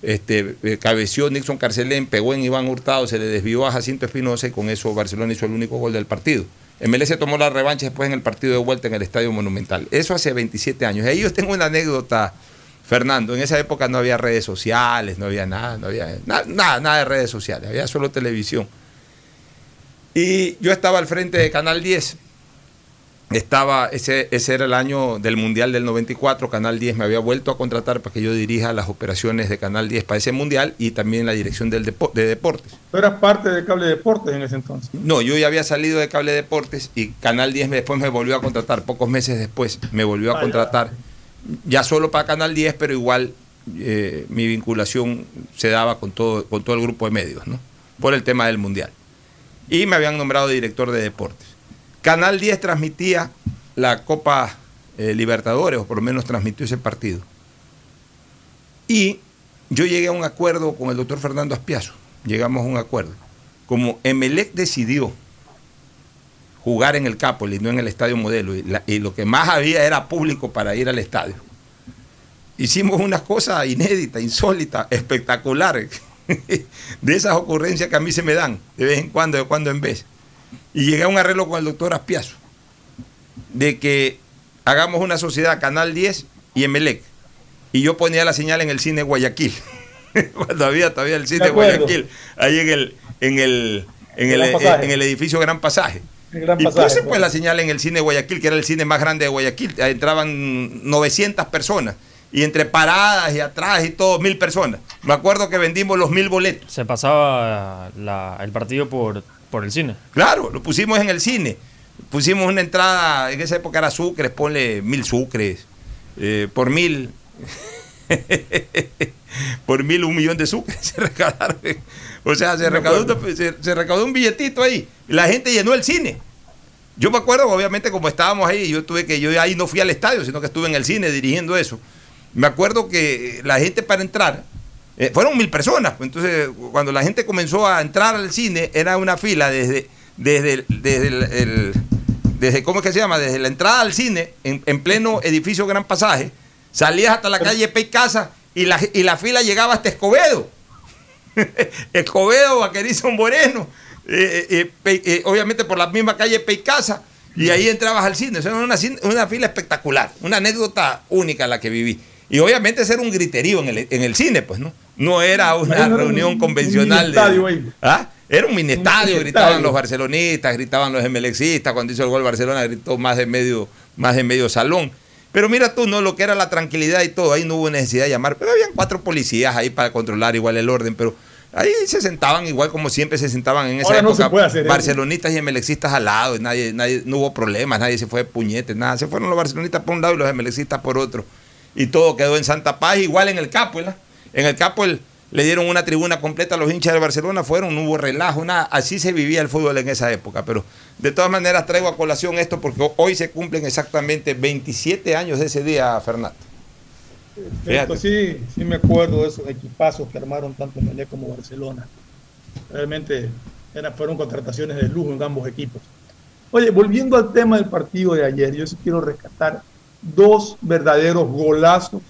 Este, eh, cabeció Nixon Carcelén, pegó en Iván Hurtado, se le desvió a Jacinto Espinosa y con eso Barcelona hizo el único gol del partido. MLS tomó la revancha después en el partido de vuelta en el Estadio Monumental. Eso hace 27 años. Y ahí yo tengo una anécdota, Fernando. En esa época no había redes sociales, no había nada, no había na- nada, nada de redes sociales, había solo televisión. Y yo estaba al frente de Canal 10. Estaba, ese, ese era el año del Mundial del 94, Canal 10 me había vuelto a contratar para que yo dirija las operaciones de Canal 10 para ese Mundial y también la dirección del depo- de deportes. Tú eras parte de Cable Deportes en ese entonces. No, yo ya había salido de Cable Deportes y Canal 10 me- después me volvió a contratar, pocos meses después me volvió a contratar, ya solo para Canal 10, pero igual eh, mi vinculación se daba con todo, con todo el grupo de medios, ¿no? Por el tema del Mundial. Y me habían nombrado director de deportes. Canal 10 transmitía la Copa eh, Libertadores, o por lo menos transmitió ese partido. Y yo llegué a un acuerdo con el doctor Fernando Aspiazo. Llegamos a un acuerdo. Como Emelec decidió jugar en el Capoli, no en el Estadio Modelo, y, y lo que más había era público para ir al estadio. Hicimos unas cosas inéditas, insólitas, espectaculares, de esas ocurrencias que a mí se me dan de vez en cuando, de cuando en vez. Y llegué a un arreglo con el doctor Aspiazo, de que hagamos una sociedad Canal 10 y Emelec. Y yo ponía la señal en el cine Guayaquil, cuando había todavía el cine. Guayaquil, ahí en el, en el, en el, Pasaje. en el edificio Gran Pasaje. Gran y Pasaje, puse pues. pues la señal en el cine Guayaquil, que era el cine más grande de Guayaquil. Ahí Entraban 900 personas. Y entre paradas y atrás y todo, mil personas. Me acuerdo que vendimos los mil boletos. Se pasaba la- el partido por, por el cine. Claro, lo pusimos en el cine. Pusimos una entrada, en esa época era sucres, ponle mil sucres. eh, por mil. por mil, un millón de sucres se recaudaron. O sea, se recaudó, un- se, se recaudó un billetito ahí. La gente llenó el cine. Yo me acuerdo, obviamente, como estábamos ahí, yo tuve que, yo ahí no fui al estadio, sino que estuve en el cine dirigiendo eso. Me acuerdo que la gente para entrar, eh, fueron mil personas. Entonces, cuando la gente comenzó a entrar al cine, era una fila desde, desde, desde el, el- desde, ¿cómo es que se llama? Desde la entrada al cine, en, en pleno edificio Gran Pasaje, salías hasta la calle Pey Casa y la, y la fila llegaba hasta Escobedo. Escobedo, Vaquerizo Moreno, eh, eh, obviamente por la misma calle Pey Casa, y ahí entrabas al cine. Eso era una, una fila espectacular, una anécdota única la que viví. Y obviamente ese era un griterío en el, en el cine, pues, ¿no? No era una no reunión un- convencional. de-. ¿Ah? Era un mini estadio, gritaban los barcelonistas, gritaban los emelexistas, cuando hizo el gol Barcelona gritó más de medio, más de medio salón. Pero mira tú, ¿no? Lo que era la tranquilidad y todo, ahí no hubo necesidad de llamar, pero habían cuatro policías ahí para controlar igual el orden, pero ahí se sentaban igual como siempre se sentaban en esa Ahora no época, se puede hacer eso. barcelonistas y emelexistas al lado, y nadie, nadie, no hubo problemas, nadie se fue de puñetes, nada, se fueron los barcelonistas por un lado y los emelexistas por otro, y todo quedó en Santa Paz, igual en el Capo, ¿verdad? En el Capo el- le dieron una tribuna completa a los hinchas de Barcelona, fueron, no hubo relajo, nada, así se vivía el fútbol en esa época, pero de todas maneras traigo a colación esto porque hoy se cumplen exactamente 27 años de ese día, Fernando. Perfecto, sí, sí me acuerdo de esos equipazos que armaron tanto Melé como Barcelona. Realmente eran, fueron contrataciones de lujo en ambos equipos. Oye, volviendo al tema del partido de ayer, yo sí quiero rescatar dos verdaderos golazos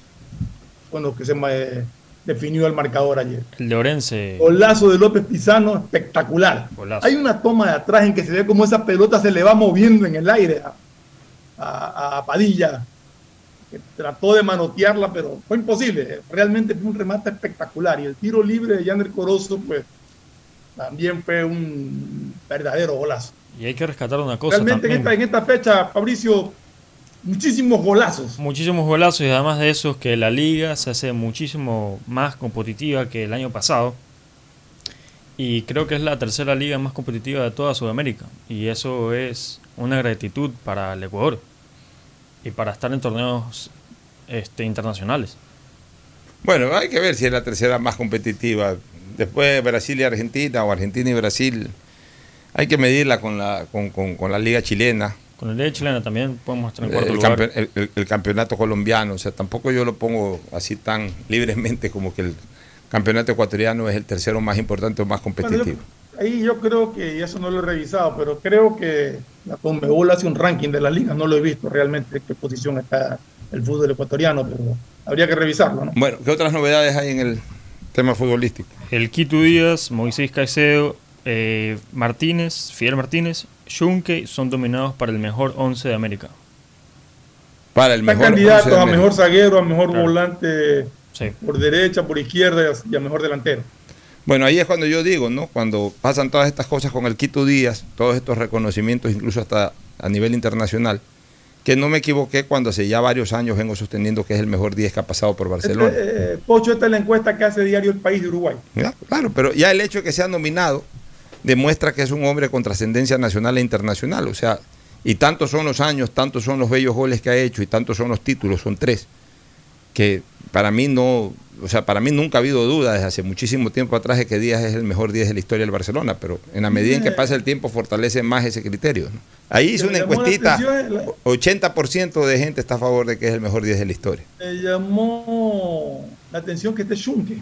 con los que se me definió el marcador ayer. El de Orense. Golazo de López Pizano, espectacular. Hay una toma de atrás en que se ve como esa pelota se le va moviendo en el aire a, a- a Padilla, que trató de manotearla, pero fue imposible. Realmente fue un remate espectacular. Y el tiro libre de Yander Corozo, pues también fue un verdadero golazo. Y hay que rescatar una cosa Realmente en esta, en esta fecha, Fabricio, muchísimos golazos. Muchísimos golazos y además de eso que la liga se hace muchísimo más competitiva que el año pasado. Y creo que es la tercera liga más competitiva de toda Sudamérica. Y eso es una gratitud para el Ecuador. Y para estar en torneos este, internacionales. Bueno, hay que ver si es la tercera más competitiva. Después de Brasil y Argentina, o Argentina y Brasil, hay que medirla con la, con, con- con la liga chilena. Con la liga chilena también podemos estar en cuarto el, lugar. campe- el- el- el campeonato colombiano. O sea, tampoco yo lo pongo así tan libremente como que el campeonato ecuatoriano es el tercero más importante o más Bueno, competitivo. yo- ahí yo creo que, y eso no lo he revisado, pero creo que la Conmebol hace un ranking de la liga, no lo he visto realmente en qué posición está el fútbol ecuatoriano, pero habría que revisarlo, ¿no? Bueno, ¿qué otras novedades hay en el tema futbolístico? El Quito Díaz, Moisés Caicedo, eh, Martínez, Fidel Martínez, Junque son dominados para el mejor 11 de América. Para el mejor candidatos a mejor zaguero, a mejor Claro. volante Sí. por derecha, por izquierda y a mejor delantero. Bueno, ahí es cuando yo digo, ¿no? Cuando pasan todas estas cosas con el Quito Díaz, todos estos reconocimientos, incluso hasta a nivel internacional, que no me equivoqué cuando hace ya varios años vengo sosteniendo que es el mejor 10 que ha pasado por Barcelona. Este, eh, Pocho, esta es la encuesta que hace diario el país de Uruguay. Ya, Claro, pero ya el hecho de que sea nominado demuestra que es un hombre con trascendencia nacional e internacional. O sea, y tantos son los años, tantos son los bellos goles que ha hecho y tantos son los títulos, son tres, que para mí no, o sea, para mí nunca ha habido duda desde hace muchísimo tiempo atrás de que Díaz es el mejor 10 de la historia del Barcelona, pero en la medida en que pasa el tiempo fortalece más ese criterio. ¿no? Ahí hice una encuestita, atención la- 80% de gente está a favor de que es el mejor 10 de la historia. Me llamó la atención que esté Schunke.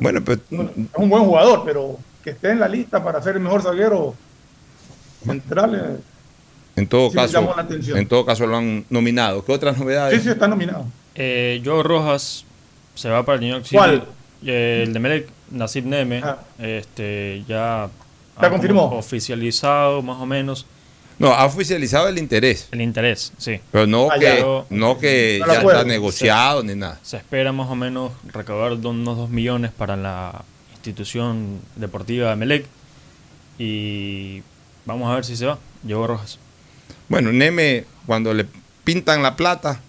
Bueno, pues Es un buen jugador, pero que esté en la lista para ser el mejor zaguero central. eh, en todo Sí caso, llamó la atención. en todo caso lo han nominado. ¿Qué otras novedades? Sí, sí, está nominado. Eh, Joe Rojas se va para el New York City. ¿Cuál? Eh, el de Melec, Nasib Neme, este, ya ¿Ya ha confirmó? oficializado más o menos No, ha oficializado el interés. el interés, sí. Pero no Ah, que, ya. no que No ya puedo. está negociado ni nada. Se espera más o menos recaudar do- unos 2 millones para la institución deportiva de Melec y vamos a ver si se va. Joe Rojas. Bueno, Neme, cuando le pintan la plata,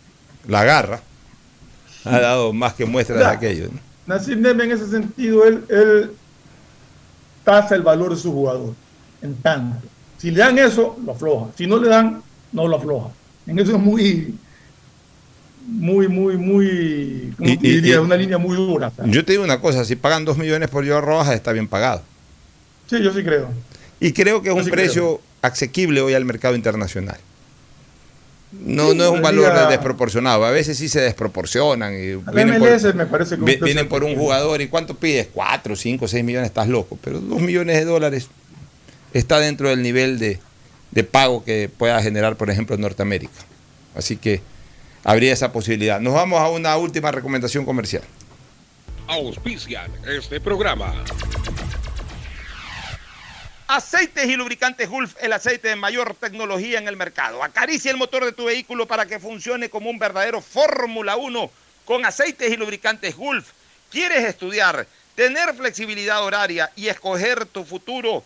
la agarra. Ha dado más que muestras de aquello. ¿no? Neme en ese sentido, él, él tasa el valor de su jugador en tanto. Si le dan eso, lo afloja. Si no le dan, no lo afloja. En eso es muy, muy, muy, muy, ¿cómo Y- te y- diría? y- una línea muy dura. ¿sabes? Yo te digo una cosa, si pagan 2 millones por Joao Rojas, está bien pagado. Sí, yo sí creo. Y creo que es Yo un sí precio asequible hoy al mercado internacional. No, Sí, no es un valor desproporcionado. A veces sí se desproporcionan. Y vienen por- me parece que vienen por un jugador. ¿Y cuánto pides? 4, 5, 6 millones, estás loco. Pero 2 millones de dólares está dentro del nivel de, de pago que pueda generar, por ejemplo, en Norteamérica. Así que habría esa posibilidad. Nos vamos a una última recomendación comercial. Auspician este programa. Aceites y lubricantes Gulf, el aceite de mayor tecnología en el mercado. Acaricia el motor de tu vehículo para que funcione como un verdadero Fórmula 1 con aceites y lubricantes Gulf. ¿Quieres estudiar, tener flexibilidad horaria y escoger tu futuro?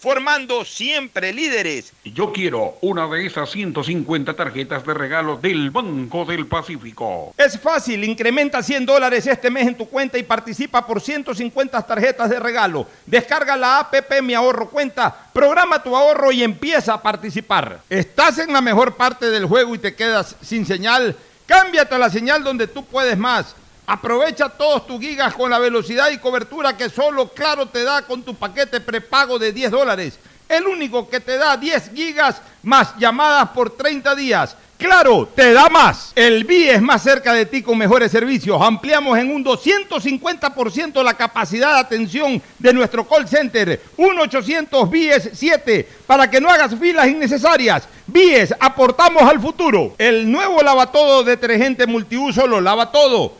formando siempre líderes. Yo quiero una de esas 150 tarjetas de regalo del Banco del Pacífico. Es fácil, incrementa 100 dólares este mes en tu cuenta y participa por 150 tarjetas de regalo. Descarga la APP Mi Ahorro Cuenta, programa tu ahorro y empieza a participar. ¿Estás en la mejor parte del juego y te quedas sin señal? Cámbiate a la señal donde tú puedes más. Aprovecha todos tus gigas con la velocidad y cobertura que solo Claro te da con tu paquete prepago de 10 dólares. El único que te da 10 gigas más llamadas por 30 días. Claro, te da más. El BIE es más cerca de ti con mejores servicios. Ampliamos en un 250% la capacidad de atención de nuestro call center. 1-800 BIES 7 para que no hagas filas innecesarias. BIES, aportamos al futuro. El nuevo lavatodo detergente multiuso lo lava todo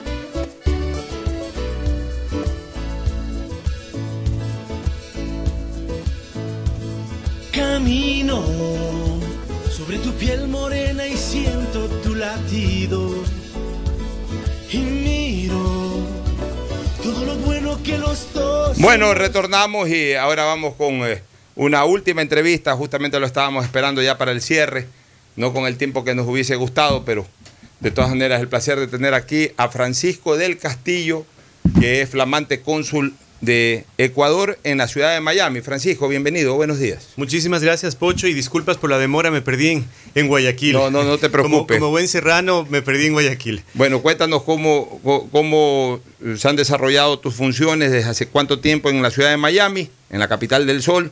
Camino sobre tu piel morena y siento tu latido. Y miro todo lo bueno que los dos. Bueno, retornamos y ahora vamos con eh, una última entrevista. Justamente lo estábamos esperando ya para el cierre. No con el tiempo que nos hubiese gustado, pero de todas maneras el placer de tener aquí a Francisco del Castillo, que es flamante cónsul de Ecuador en la ciudad de Miami. Francisco, bienvenido, buenos días. Muchísimas gracias, Pocho, y disculpas por la demora, me perdí en, Guayaquil. No, no, no te preocupes. Como, buen serrano, me perdí en Guayaquil. Bueno, cuéntanos cómo, cómo se han desarrollado tus funciones, desde hace cuánto tiempo en la ciudad de Miami, en la capital del sol,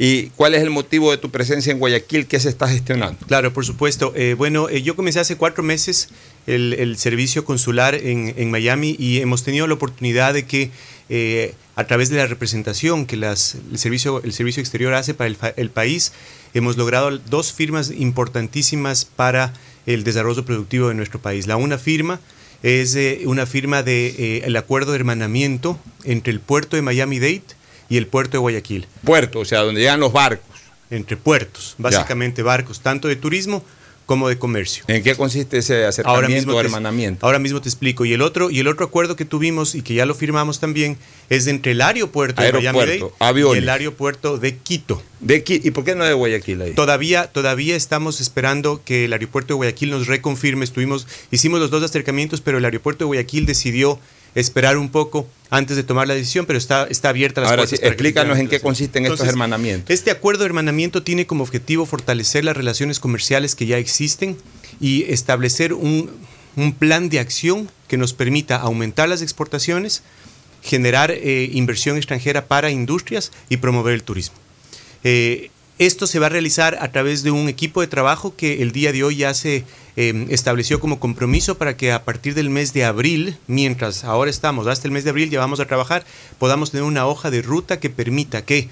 ¿Y cuál es el motivo de tu presencia en Guayaquil? ¿Qué se está gestionando? Claro, por supuesto. Eh, bueno, eh, yo comencé hace cuatro meses el, servicio consular en, Miami y hemos tenido la oportunidad de que eh, a través de la representación que las, el, servicio, el servicio exterior hace para el, país, hemos logrado dos firmas importantísimas para el desarrollo productivo de nuestro país. La una firma es una firma del el acuerdo de hermanamiento entre el puerto de Miami-Dade y el puerto de Guayaquil. Puerto, o sea, donde llegan los barcos. Entre puertos, básicamente barcos, tanto de turismo como de comercio. ¿En qué consiste ese acercamiento o hermanamiento? ahora mismo te explico. Y el otro y el otro acuerdo que tuvimos y que ya lo firmamos también es entre el aeropuerto, de Miami y el aeropuerto de Quito. De ¿Y por qué no de Guayaquil ahí? Todavía, todavía estamos esperando que el aeropuerto de Guayaquil nos reconfirme. Estuvimos, hicimos los dos acercamientos, pero el aeropuerto de Guayaquil decidió esperar un poco antes de tomar la decisión, pero está, está abierta las Ahora, Sí, explícanos en qué consisten estos hermanamientos. Este acuerdo de hermanamiento tiene como objetivo fortalecer las relaciones comerciales que ya existen y establecer un, un plan de acción que nos permita aumentar las exportaciones, generar eh, inversión extranjera para industrias y promover el turismo. Eh, esto se va a realizar a través de un equipo de trabajo que el día de hoy ya se eh, estableció como compromiso para que a partir del mes de abril, mientras ahora estamos, hasta el mes de abril ya vamos a trabajar, podamos tener una hoja de ruta que permita que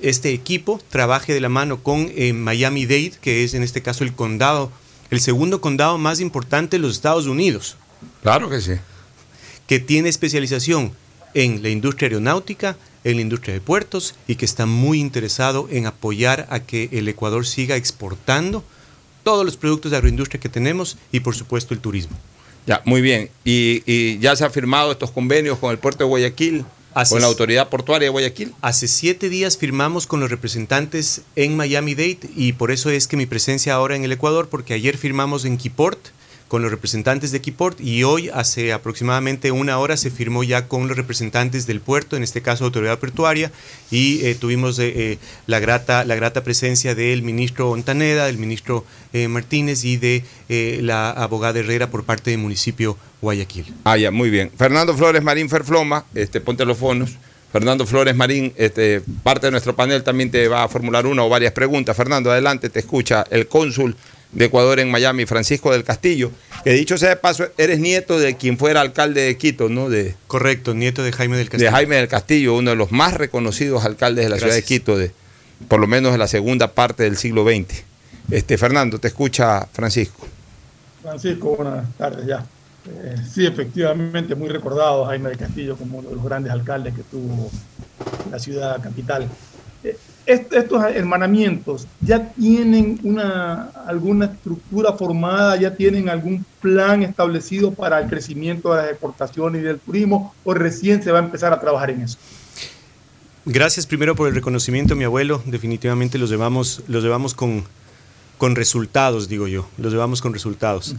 este equipo trabaje de la mano con Miami Dade, que es en este caso el condado, el segundo condado más importante de los Estados Unidos. Claro que sí. Que tiene especialización en la industria aeronáutica, en la industria de puertos y que está muy interesado en apoyar a que el Ecuador siga exportando todos los productos de agroindustria que tenemos y por supuesto el turismo. Ya, muy bien. ¿Y, ya se han firmado estos convenios con el puerto de Guayaquil? ¿Con la autoridad portuaria de Guayaquil? Hace siete días firmamos con los representantes en Miami Dade y por eso es que mi presencia ahora en el Ecuador, porque ayer firmamos en Keyport con los representantes de Keyport y hoy, hace aproximadamente una hora, se firmó ya con los representantes del puerto, en este caso Autoridad Portuaria, y eh, tuvimos eh, eh, la, grata, la grata presencia del ministro Ontaneda, del ministro Martínez y de la abogada Herrera por parte del municipio Guayaquil. Ah, ya, muy bien. Fernando Flores Marín Ferfloma, este, ponte los fonos. Fernando Flores Marín, este, parte de nuestro panel, también te va a formular una o varias preguntas. Fernando, adelante, te escucha el cónsul de Ecuador en Miami, Francisco del Castillo, que dicho sea de paso, eres nieto de quien fuera alcalde de Quito, ¿no? De, Correcto, nieto de Jaime del Castillo. De Jaime del Castillo, uno de los más reconocidos alcaldes de la ciudad de Quito, de, por lo menos de la segunda parte del siglo XX. Este, Fernando, te escucha Francisco. Francisco, buenas tardes ya. Eh, sí, efectivamente, muy recordado Jaime del Castillo como uno de los grandes alcaldes que tuvo la ciudad capital. Estos hermanamientos ya tienen una, alguna estructura formada, ya tienen algún plan establecido para el crecimiento de las exportaciones y del turismo, o recién se va a empezar a trabajar en eso. Gracias primero por el reconocimiento, mi abuelo. Definitivamente los llevamos, los llevamos con, con resultados, digo yo. Los llevamos con resultados.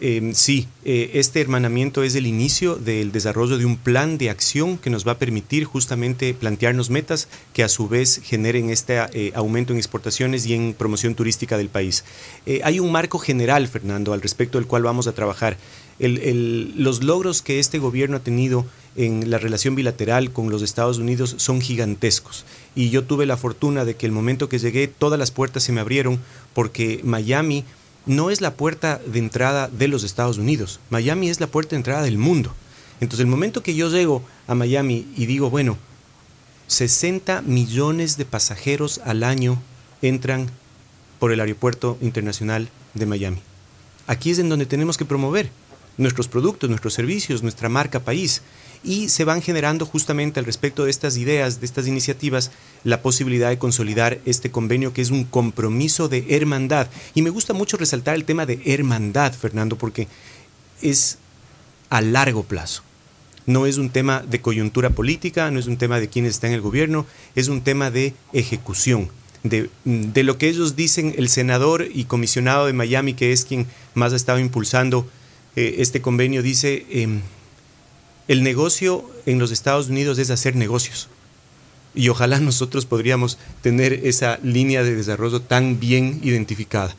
Em, sí, eh, este hermanamiento es el inicio del desarrollo de un plan de acción que nos va a permitir justamente plantearnos metas que a su vez generen este eh, aumento en exportaciones y en promoción turística del país. Eh, hay un marco general, Fernando, al respecto del cual vamos a trabajar. los logros que este gobierno ha tenido en la relación bilateral con los Estados Unidos son gigantescos. Y yo tuve la fortuna de que el momento que llegué todas las puertas se me abrieron porque Miami no es la puerta de entrada de los Estados Unidos. Miami es la puerta de entrada del mundo. Entonces, el momento que yo llego a Miami y digo, bueno, 60 millones de pasajeros al año entran por el aeropuerto internacional de Miami. Aquí es en donde tenemos que promover nuestros productos, nuestros servicios, nuestra marca país y se van generando justamente al respecto de estas ideas, de estas iniciativas, la posibilidad de consolidar este convenio que es un compromiso de hermandad. Y me gusta mucho resaltar el tema de hermandad, Fernando, porque es a largo plazo. No es un tema de coyuntura política, no es un tema de quién está en el gobierno, es un tema de ejecución. De, lo que ellos dicen, el senador y comisionado de Miami, que es quien más ha estado impulsando eh, este convenio, dice, em, el negocio en los Estados Unidos es hacer negocios. Y ojalá nosotros podríamos tener esa línea de desarrollo tan bien identificada.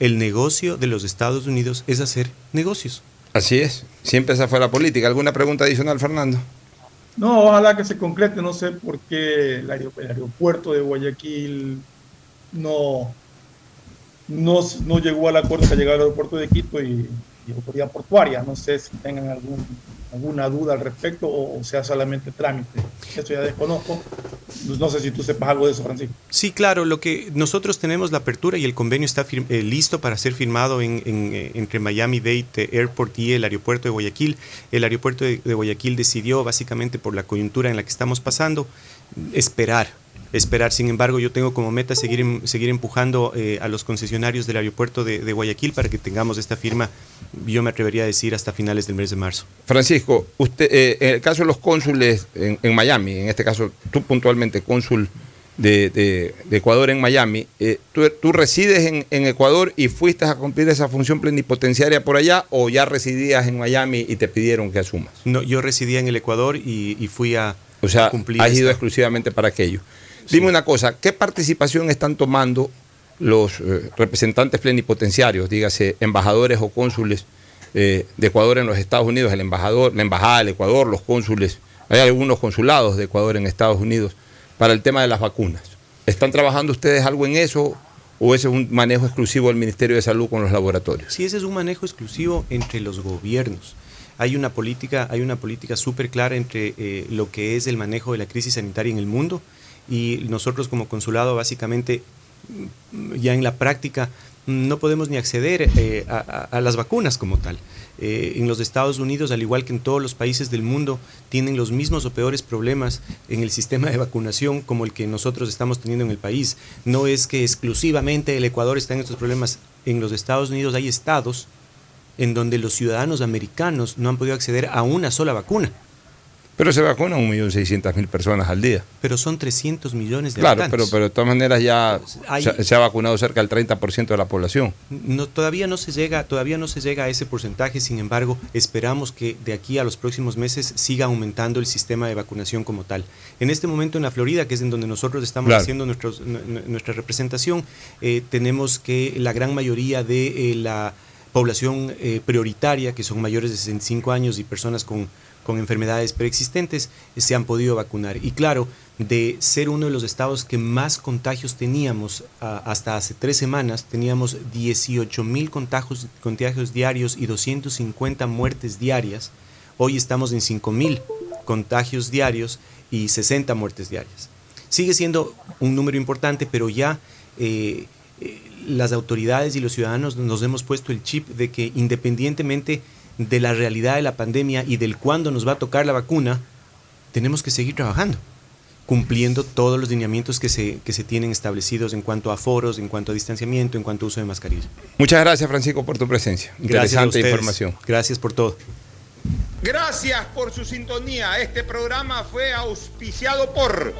El negocio de los Estados Unidos es hacer negocios. Así es. Siempre esa fue la política. ¿Alguna pregunta adicional, Fernando? No, ojalá que se concrete. No sé por qué el, aeropuerto de Guayaquil no, no, no llegó al acuerdo que llegado al aeropuerto de Quito y y autoridad portuaria. No sé si tengan algún, alguna duda al respecto o, sea solamente trámite. Eso ya desconozco. No sé si tú sepas algo de eso, Francisco. Sí, claro. Lo que nosotros tenemos la apertura y el convenio está eh, listo para ser firmado en, eh, entre Miami Dade Airport y el aeropuerto de Guayaquil. El aeropuerto de Guayaquil decidió, básicamente por la coyuntura en la que estamos pasando, esperar esperar. Sin embargo, yo tengo como meta seguir, em, seguir empujando eh, a los concesionarios del aeropuerto de, Guayaquil para que tengamos esta firma, yo me atrevería a decir, hasta finales del mes de marzo. Francisco, usted, eh, en el caso de los cónsules en, Miami, en este caso tú puntualmente, cónsul de, Ecuador en Miami, eh, ¿tú, resides en, Ecuador y fuiste a cumplir esa función plenipotenciaria por allá o ya residías en Miami y te pidieron que asumas? No, yo residía en el Ecuador y, fui a, o sea, Has ido exclusivamente para aquello. Dime una cosa, ¿qué participación están tomando los eh, representantes plenipotenciarios, dígase embajadores o cónsules eh, de Ecuador en los Estados Unidos, el embajador, la embajada del Ecuador, los cónsules, hay algunos consulados de Ecuador en Estados Unidos para el tema de las vacunas. ¿Están trabajando ustedes algo en eso o ese es un manejo exclusivo del Ministerio de Salud con los laboratorios? Sí, ese es un manejo exclusivo entre los gobiernos. Hay una política, hay una política súper clara entre eh, lo que es el manejo de la crisis sanitaria en el mundo y nosotros como consulado básicamente ya en la práctica no podemos ni acceder eh, a, las vacunas como tal. Eh, en los Estados Unidos, al igual que en todos los países del mundo, tienen los mismos o peores problemas en el sistema de vacunación como el que nosotros estamos teniendo en el país. No es que exclusivamente el Ecuador está en estos problemas. En los Estados Unidos hay estados en donde los ciudadanos americanos no han podido acceder a una sola vacuna. Pero se vacunan 1.600.000 personas al día. Pero son 300 millones de claro, Claro, pero, pero de todas maneras ya se, ha vacunado cerca del 30% de la población. No, todavía, no se llega, todavía no se llega a ese porcentaje, sin embargo, esperamos que de aquí a los próximos meses siga aumentando el sistema de vacunación como tal. En este momento en la Florida, que es en donde nosotros estamos haciendo nuestra representación, eh, tenemos que la gran mayoría de eh, la población eh, prioritaria, que son mayores de 65 años y personas con con enfermedades preexistentes se han podido vacunar. Y claro, de ser uno de los estados que más contagios teníamos hasta hace tres semanas, teníamos 18 mil contagios, contagios diarios y 250 muertes diarias. Hoy estamos en 5 mil contagios diarios y 60 muertes diarias. Sigue siendo un número importante, pero ya eh, eh, las autoridades y los ciudadanos nos hemos puesto el chip de que independientemente de la realidad de la pandemia y del cuándo nos va a tocar la vacuna, tenemos que seguir trabajando, cumpliendo todos los lineamientos que se, que se tienen establecidos en cuanto a foros, en cuanto a distanciamiento, en cuanto a uso de mascarilla. Muchas gracias, Francisco, por tu presencia. Interesante información. Gracias por todo. Gracias por su sintonía. Este programa fue auspiciado por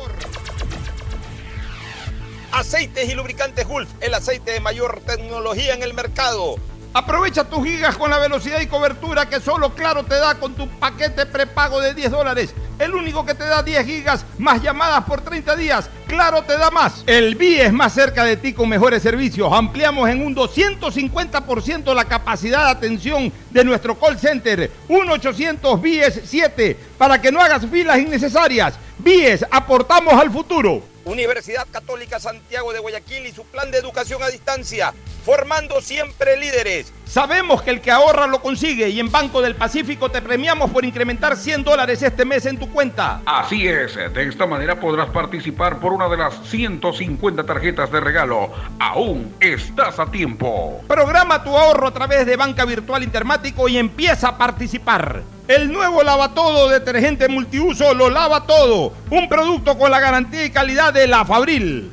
Aceites y Lubricantes Gulf, el aceite de mayor tecnología en el mercado. Aprovecha tus gigas con la velocidad y cobertura que solo Claro te da con tu paquete prepago de 10 dólares. El único que te da 10 gigas más llamadas por 30 días. Claro te da más. El BIE es más cerca de ti con mejores servicios. Ampliamos en un 250% la capacidad de atención de nuestro call center. 1-800 BIES 7 para que no hagas filas innecesarias. BIES, aportamos al futuro. Universidad Católica Santiago de Guayaquil y su plan de educación a distancia, formando siempre líderes. Sabemos que el que ahorra lo consigue y en Banco del Pacífico te premiamos por incrementar 100 dólares este mes en tu cuenta. Así es, de esta manera podrás participar por una de las 150 tarjetas de regalo. Aún estás a tiempo. Programa tu ahorro a través de Banca Virtual Intermático y empieza a participar. El nuevo lava todo detergente multiuso lo lava todo. Un producto con la garantía y calidad de la Fabril.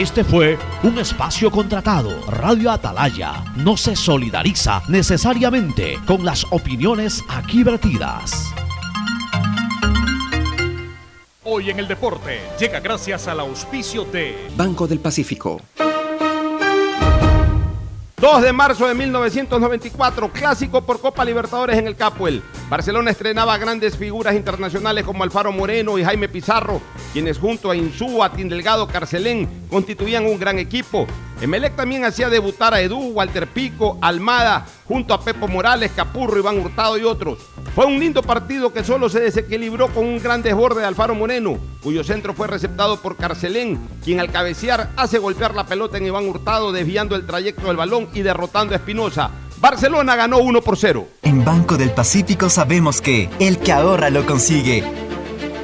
Este fue un espacio contratado. Radio Atalaya no se solidariza necesariamente con las opiniones aquí vertidas. Hoy en el deporte llega gracias al auspicio de Banco del Pacífico. 2 de marzo de 1994, clásico por Copa Libertadores en el Capuel. Barcelona estrenaba grandes figuras internacionales como Alfaro Moreno y Jaime Pizarro, quienes junto a Insúa, Delgado, Carcelén constituían un gran equipo. Emelec también hacía debutar a Edu, Walter Pico, Almada, junto a Pepo Morales, Capurro, Iván Hurtado y otros. Fue un lindo partido que solo se desequilibró con un gran desborde de Alfaro Moreno, cuyo centro fue receptado por Carcelén, quien al cabecear hace golpear la pelota en Iván Hurtado, desviando el trayecto del balón y derrotando a Espinosa. Barcelona ganó 1 por 0. En Banco del Pacífico sabemos que el que ahorra lo consigue.